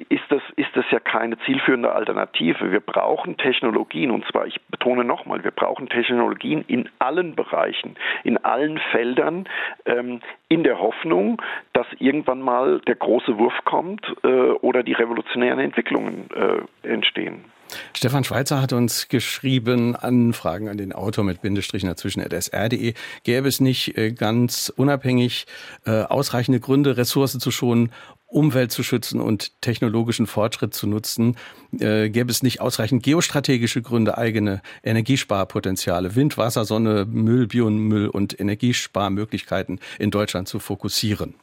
ist das, ist das ja keine zielführende Alternative. Wir brauchen Technologien, und zwar, ich betone nochmal, wir brauchen Technologien in allen Bereichen, in allen Feldern, ähm, in der Hoffnung, dass irgendwann mal der große Wurf kommt äh, oder die revolutionären Entwicklungen äh, entstehen. Stefan Schweizer hat uns geschrieben, Anfragen an den Autor mit Bindestrichen dazwischen sr.de. Gäbe es nicht äh, ganz unabhängig äh, ausreichende Gründe, Ressourcen zu schonen, Umwelt zu schützen und technologischen Fortschritt zu nutzen, äh, gäbe es nicht ausreichend geostrategische Gründe, eigene Energiesparpotenziale, Wind, Wasser, Sonne, Müll, Biomüll und Energiesparmöglichkeiten in Deutschland zu fokussieren.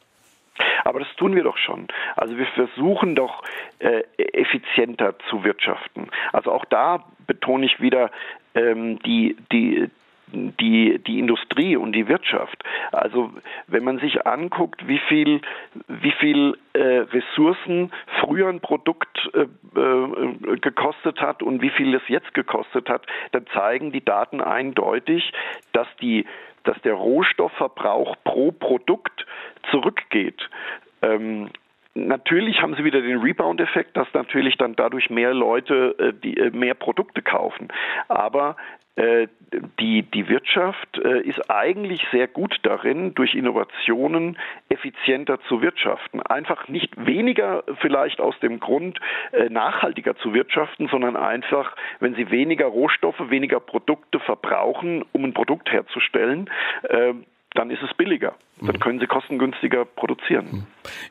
Aber das tun wir doch schon. Also wir versuchen doch äh, effizienter zu wirtschaften. Also auch da betone ich wieder ähm, die, die, die, die Industrie und die Wirtschaft. Also wenn man sich anguckt, wie viel, wie viel äh, Ressourcen früher ein Produkt äh, äh, gekostet hat und wie viel es jetzt gekostet hat, dann zeigen die Daten eindeutig, dass die dass der Rohstoffverbrauch pro Produkt zurückgeht. Ähm, Natürlich haben sie wieder den Rebound-Effekt, dass natürlich dann dadurch mehr Leute äh, die, äh, mehr Produkte kaufen. Aber äh, die, die Wirtschaft äh, ist eigentlich sehr gut darin, durch Innovationen effizienter zu wirtschaften. Einfach nicht weniger vielleicht aus dem Grund, äh, nachhaltiger zu wirtschaften, sondern einfach, wenn sie weniger Rohstoffe, weniger Produkte verbrauchen, um ein Produkt herzustellen, dann ist es billiger. Dann mhm. können sie kostengünstiger produzieren. Mhm.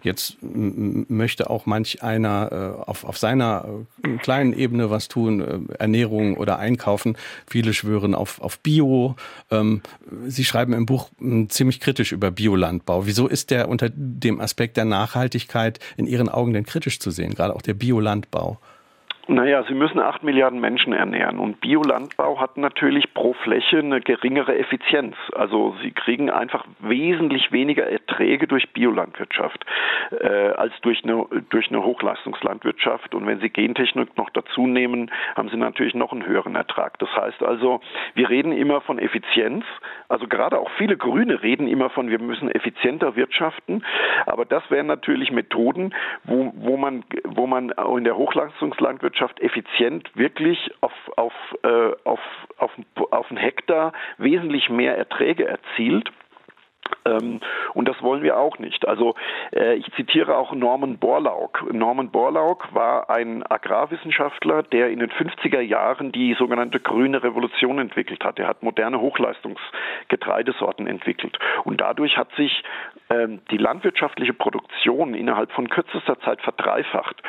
Jetzt möchte auch manch einer äh, auf, auf seiner äh, kleinen Ebene was tun, äh, Ernährung oder Einkaufen. Viele schwören auf, auf Bio. Ähm, sie schreiben im Buch ziemlich kritisch über Biolandbau. Wieso ist der unter dem Aspekt der Nachhaltigkeit in Ihren Augen denn kritisch zu sehen, gerade auch der Biolandbau? Naja, Sie müssen acht Milliarden Menschen ernähren und Biolandbau hat natürlich pro Fläche eine geringere Effizienz. Also Sie kriegen einfach wesentlich weniger Erträge durch Biolandwirtschaft äh, als durch eine, durch eine Hochleistungslandwirtschaft. Und wenn Sie Gentechnik noch dazu nehmen, haben Sie natürlich noch einen höheren Ertrag. Das heißt also, wir reden immer von Effizienz. Also gerade auch viele Grüne reden immer von, wir müssen effizienter wirtschaften. Aber das wären natürlich Methoden, wo, wo man, wo man in der Hochleistungslandwirtschaft Landwirtschaft effizient wirklich auf, auf, äh, auf, auf, auf einen Hektar wesentlich mehr Erträge erzielt. Ähm, und das wollen wir auch nicht. Also äh, ich zitiere auch Norman Borlaug. Norman Borlaug war ein Agrarwissenschaftler, der in den 50er Jahren die sogenannte grüne Revolution entwickelt hat. Er hat moderne Hochleistungsgetreidesorten entwickelt. Und dadurch hat sich ähm, die landwirtschaftliche Produktion innerhalb von kürzester Zeit verdreifacht.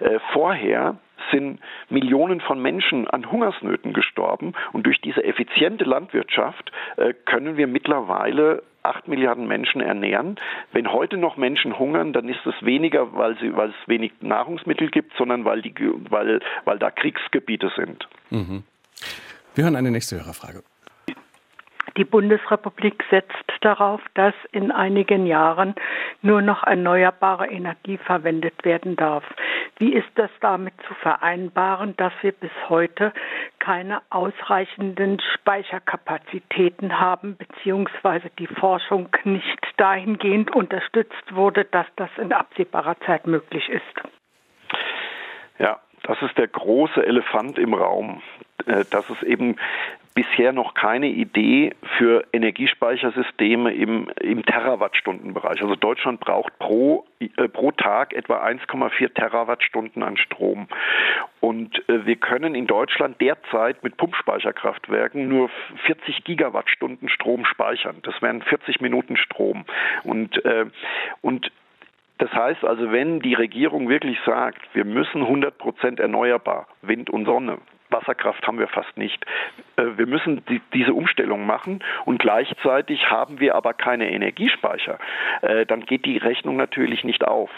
Äh, vorher sind Millionen von Menschen an Hungersnöten gestorben. Und durch diese effiziente Landwirtschaft äh, können wir mittlerweile acht Milliarden Menschen ernähren. Wenn heute noch Menschen hungern, dann ist es weniger, weil, sie, weil es wenig Nahrungsmittel gibt, sondern weil, die, weil, weil da Kriegsgebiete sind. Mhm. Wir hören eine nächste Hörerfrage. Die Bundesrepublik setzt darauf, dass in einigen Jahren nur noch erneuerbare Energie verwendet werden darf. Wie ist das damit zu vereinbaren, dass wir bis heute keine ausreichenden Speicherkapazitäten haben, beziehungsweise die Forschung nicht dahingehend unterstützt wurde, dass das in absehbarer Zeit möglich ist? Das ist der große Elefant im Raum, äh, dass es eben bisher noch keine Idee für Energiespeichersysteme im, im Terawattstundenbereich. Also Deutschland braucht pro, äh, pro Tag etwa 1,4 Terawattstunden an Strom. Und äh, wir können in Deutschland derzeit mit Pumpspeicherkraftwerken nur 40 Gigawattstunden Strom speichern. Das wären 40 Minuten Strom. Und, äh, und das heißt also, wenn die Regierung wirklich sagt, wir müssen 100 Prozent erneuerbar, Wind und Sonne, Wasserkraft haben wir fast nicht. Äh, wir müssen die, diese Umstellung machen und gleichzeitig haben wir aber keine Energiespeicher. Äh, dann geht die Rechnung natürlich nicht auf.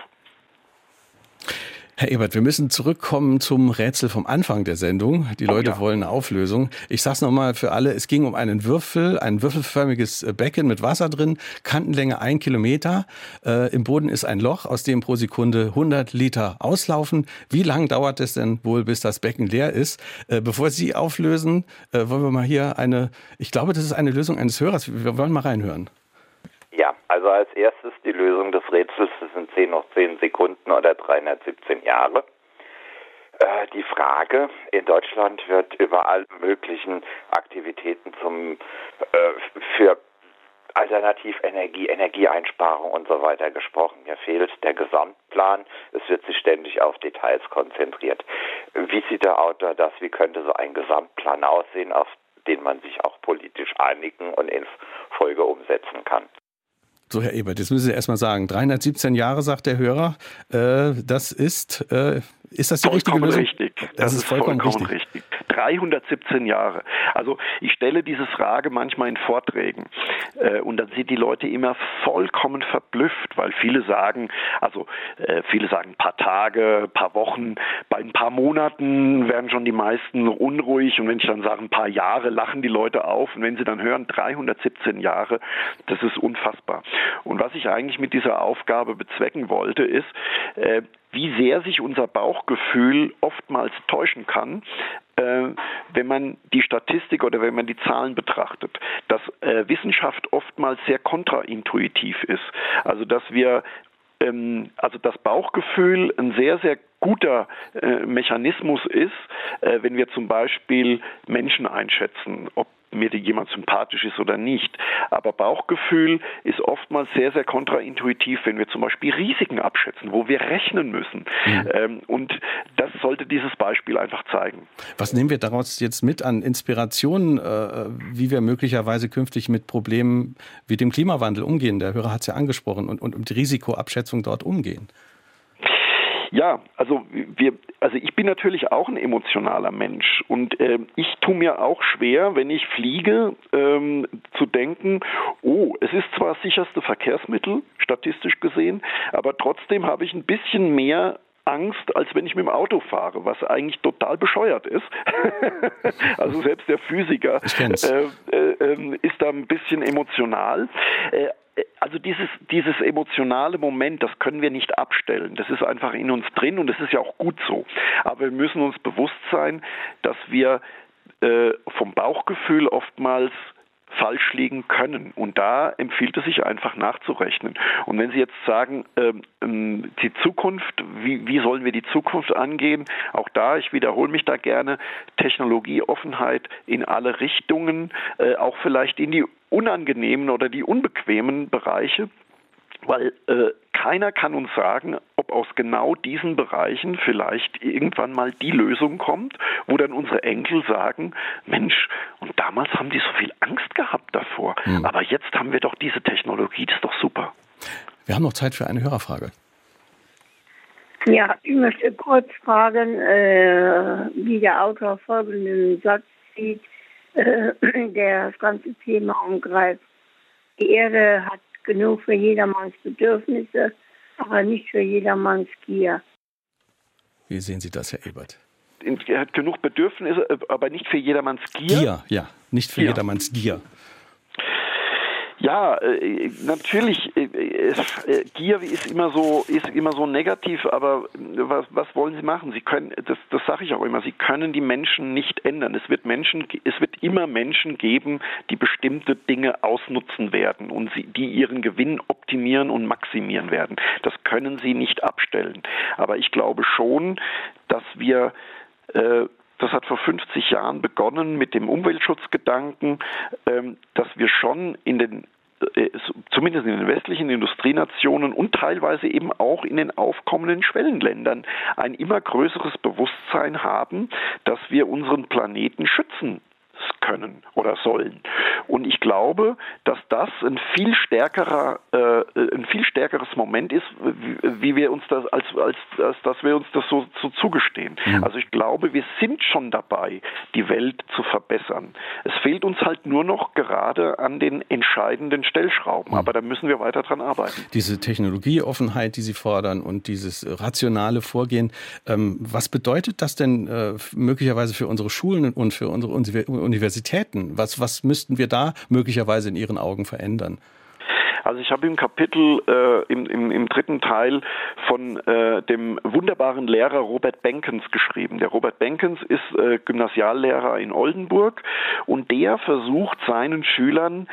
Herr Ebert, wir müssen zurückkommen zum Rätsel vom Anfang der Sendung. Die oh, Leute ja. wollen eine Auflösung. Ich sage es nochmal für alle. Es ging um einen Würfel, ein würfelförmiges äh, Becken mit Wasser drin, Kantenlänge ein Kilometer. Äh, Im Boden ist ein Loch, aus dem pro Sekunde 100 Liter auslaufen. Wie lange dauert es denn wohl, bis das Becken leer ist? Äh, bevor Sie auflösen, äh, wollen wir mal hier eine, ich glaube, das ist eine Lösung eines Hörers. Wir wollen mal reinhören. Ja, also als erstes die Lösung des Rätsels, das sind 10 noch 10 Sekunden oder 317 Jahre. Äh, die Frage, in Deutschland wird über alle möglichen Aktivitäten zum, äh, für Alternativenergie, Energieeinsparung und so weiter gesprochen. Hier fehlt der Gesamtplan. Es wird sich ständig auf Details konzentriert. Wie sieht der Autor das? Wie könnte so ein Gesamtplan aussehen, auf den man sich auch politisch einigen und in Folge umsetzen kann? So, Herr Ebert, jetzt müssen Sie erst mal sagen, 317 Jahre, sagt der Hörer, äh, das ist, äh, ist das die vollkommen richtige Lösung? Richtig. Das, das ist vollkommen, vollkommen richtig. richtig. 317 Jahre. Also ich stelle diese Frage manchmal in Vorträgen äh, und dann sind die Leute immer vollkommen verblüfft, weil viele sagen, also äh, viele sagen paar Tage, paar Wochen, bei ein paar Monaten werden schon die meisten unruhig und wenn ich dann sage ein paar Jahre, lachen die Leute auf und wenn sie dann hören 317 Jahre, das ist unfassbar. Und was ich eigentlich mit dieser Aufgabe bezwecken wollte, ist, äh, wie sehr sich unser Bauchgefühl oftmals täuschen kann, äh, wenn man die Statistik oder wenn man die Zahlen betrachtet, dass äh, Wissenschaft oftmals sehr kontraintuitiv ist. Also dass wir ähm, also das Bauchgefühl ein sehr, sehr guter äh, Mechanismus ist, äh, wenn wir zum Beispiel Menschen einschätzen, ob mir jemand sympathisch ist oder nicht. Aber Bauchgefühl ist oftmals sehr, sehr kontraintuitiv, wenn wir zum Beispiel Risiken abschätzen, wo wir rechnen müssen. Mhm. Ähm, und das sollte dieses Beispiel einfach zeigen. Was nehmen wir daraus jetzt mit an Inspirationen, äh, wie wir möglicherweise künftig mit Problemen wie dem Klimawandel umgehen? Der Hörer hat es ja angesprochen und, und um die Risikoabschätzung dort umgehen. Ja, also wir, also ich bin natürlich auch ein emotionaler Mensch und äh, ich tue mir auch schwer, wenn ich fliege, ähm, zu denken, oh, es ist zwar das sicherste Verkehrsmittel, statistisch gesehen, aber trotzdem habe ich ein bisschen mehr Angst, als wenn ich mit dem Auto fahre, was eigentlich total bescheuert ist. also selbst der Physiker äh, äh, ähm, ist da ein bisschen emotional. Äh, also dieses, dieses emotionale Moment, das können wir nicht abstellen. Das ist einfach in uns drin und das ist ja auch gut so. Aber wir müssen uns bewusst sein, dass wir äh, vom Bauchgefühl oftmals falsch liegen können. Und da empfiehlt es sich einfach nachzurechnen. Und wenn Sie jetzt sagen, ähm, ähm, die Zukunft, wie, wie sollen wir die Zukunft angehen? Auch da, ich wiederhole mich da gerne, Technologieoffenheit in alle Richtungen, äh, auch vielleicht in die unangenehmen oder die unbequemen Bereiche weil äh, keiner kann uns sagen, ob aus genau diesen Bereichen vielleicht irgendwann mal die Lösung kommt, wo dann unsere Enkel sagen, Mensch, und damals haben die so viel Angst gehabt davor, mhm. aber jetzt haben wir doch diese Technologie, das ist doch super. Wir haben noch Zeit für eine Hörerfrage. Ja, ich möchte kurz fragen, äh, wie der Autor folgenden Satz sieht, äh, der das ganze Thema umgreift. Die Erde hat genug für jedermanns Bedürfnisse, aber nicht für jedermanns Gier. Wie sehen Sie das, Herr Ebert? Er hat genug Bedürfnisse, aber nicht für jedermanns Gier. Gier, ja, nicht für Gier. jedermanns Gier. Ja, äh, natürlich, äh, äh, Gier ist immer so, ist immer so negativ, aber was, was wollen Sie machen? Sie können, das, das sage ich auch immer, Sie können die Menschen nicht ändern. Es wird Menschen, es wird immer Menschen geben, die bestimmte Dinge ausnutzen werden und sie, die ihren Gewinn optimieren und maximieren werden. Das können Sie nicht abstellen. Aber ich glaube schon, dass wir äh, das hat vor 50 Jahren begonnen mit dem Umweltschutzgedanken, ähm, dass wir schon in den äh, zumindest in den westlichen Industrienationen und teilweise eben auch in den aufkommenden Schwellenländern ein immer größeres Bewusstsein haben, dass wir unseren Planeten schützen können oder sollen. Und ich glaube, dass das ein viel stärkerer, äh, ein viel stärkeres Moment ist, wie, wie wir uns das als, als, als dass wir uns das so, so zugestehen. Mhm. Also ich glaube, wir sind schon dabei, die Welt zu verbessern. Es fehlt uns halt nur noch gerade an den entscheidenden Stellschrauben, mhm. aber da müssen wir weiter dran arbeiten. Diese Technologieoffenheit, die Sie fordern und dieses rationale Vorgehen, ähm, was bedeutet das denn äh, möglicherweise für unsere Schulen und für unsere Universitäten? Was, was müssten wir da möglicherweise in Ihren Augen verändern? Also ich habe im Kapitel äh, im, im, im, dritten Teil von äh, dem wunderbaren Lehrer Robert Benkens geschrieben. Der Robert Benkens ist äh, Gymnasiallehrer in Oldenburg und der versucht seinen Schülern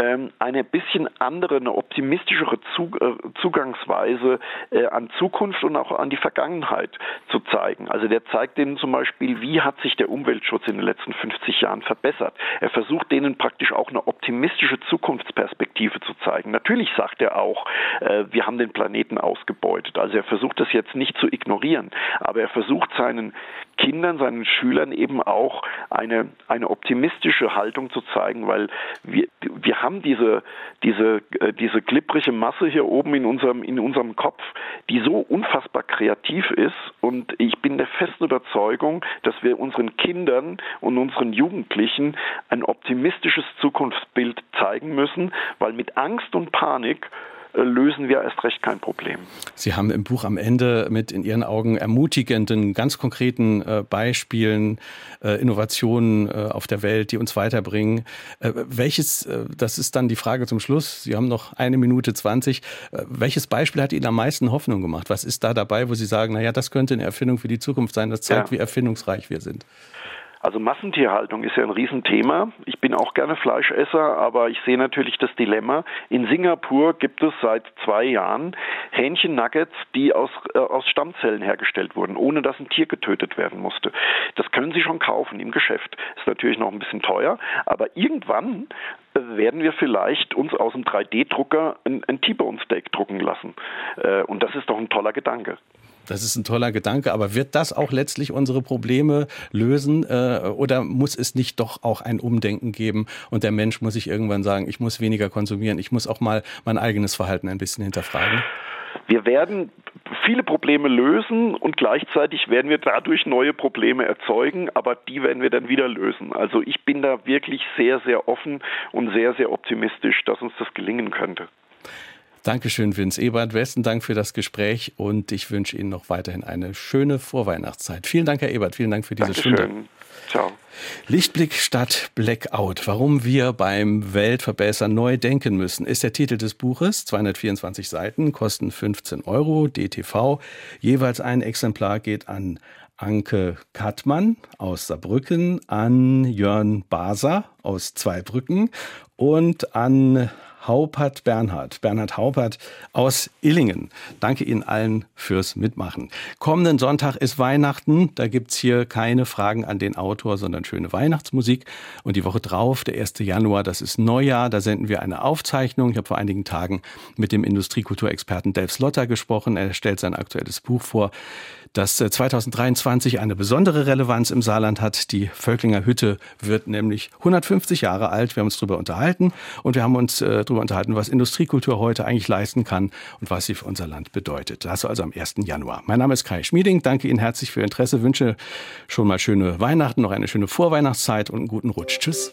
ähm, eine bisschen andere, eine optimistischere Zug, äh, Zugangsweise äh, an Zukunft und auch an die Vergangenheit zu zeigen. Also der zeigt denen zum Beispiel, wie hat sich der Umweltschutz in den letzten 50 Jahren verbessert. Er versucht denen praktisch auch eine optimistische Zukunftsperspektive zu zeigen. Natürlich sagt er auch, äh, wir haben den Planeten ausgebeutet. Also er versucht das jetzt nicht zu ignorieren, aber er versucht seinen Kindern, seinen Schülern eben auch eine, eine optimistische Haltung zu zeigen, weil wir, wir haben diese, diese, äh, diese glibbrige Masse hier oben in unserem, in unserem Kopf, die so unfassbar kreativ ist. Und ich bin der festen Überzeugung, dass wir unseren Kindern und unseren Jugendlichen ein optimistisches Zukunftsbild zeigen müssen, weil mit Angst und Panik lösen wir erst recht kein Problem. Sie haben im Buch am Ende mit in Ihren Augen ermutigenden, ganz konkreten äh, Beispielen, äh, Innovationen auf der Welt, die uns weiterbringen. welches, das ist dann die Frage zum Schluss, Sie haben noch eine Minute zwanzig, welches Beispiel hat Ihnen am meisten Hoffnung gemacht? Was ist da dabei, wo Sie sagen, naja, das könnte eine Erfindung für die Zukunft sein, das zeigt, ja. wie erfindungsreich wir sind? Also Massentierhaltung ist ja ein Riesenthema. Ich bin auch gerne Fleischesser, aber ich sehe natürlich das Dilemma. In Singapur gibt es seit zwei Jahren Hähnchen-Nuggets, die aus, äh, aus Stammzellen hergestellt wurden, ohne dass ein Tier getötet werden musste. Das können Sie schon kaufen im Geschäft. Ist natürlich noch ein bisschen teuer, aber irgendwann äh, werden wir vielleicht uns aus dem 3D-Drucker ein, ein T-Bone Steak drucken lassen. Äh, und das ist doch ein toller Gedanke. Das ist ein toller Gedanke, aber wird das auch letztlich unsere Probleme lösen äh, oder muss es nicht doch auch ein Umdenken geben und der Mensch muss sich irgendwann sagen, ich muss weniger konsumieren, ich muss auch mal mein eigenes Verhalten ein bisschen hinterfragen? Wir werden viele Probleme lösen und gleichzeitig werden wir dadurch neue Probleme erzeugen, aber die werden wir dann wieder lösen. Also ich bin da wirklich sehr, sehr offen und sehr, sehr optimistisch, dass uns das gelingen könnte. Dankeschön, Vince Ebert. Besten Dank für das Gespräch und ich wünsche Ihnen noch weiterhin eine schöne Vorweihnachtszeit. Vielen Dank, Herr Ebert. Vielen Dank für diese Dankeschön. Stunde. Ciao. Lichtblick statt Blackout. Warum wir beim Weltverbessern neu denken müssen, ist der Titel des Buches. 224 Seiten, kosten 15 Euro, DTV. Jeweils ein Exemplar geht an Anke Kattmann aus Saarbrücken, an Jörn Baser aus Zweibrücken und an Haupert Bernhard. Bernhard Haupert aus Illingen. Danke Ihnen allen fürs Mitmachen. Kommenden Sonntag ist Weihnachten. Da gibt's hier keine Fragen an den Autor, sondern schöne Weihnachtsmusik. Und die Woche drauf, der 1. Januar, das ist Neujahr. Da senden wir eine Aufzeichnung. Ich habe vor einigen Tagen mit dem Industriekulturexperten Delf Slotter gesprochen. Er stellt sein aktuelles Buch vor das 2023 äh, eine besondere Relevanz im Saarland hat. Die Völklinger Hütte wird nämlich 150 Jahre alt. Wir haben uns darüber unterhalten und wir haben uns äh, darüber unterhalten, was Industriekultur heute eigentlich leisten kann und was sie für unser Land bedeutet. Das also am 1. Januar. Mein Name ist Kai Schmieding. Danke Ihnen herzlich für Ihr Interesse. Wünsche schon mal schöne Weihnachten, noch eine schöne Vorweihnachtszeit und einen guten Rutsch. Tschüss.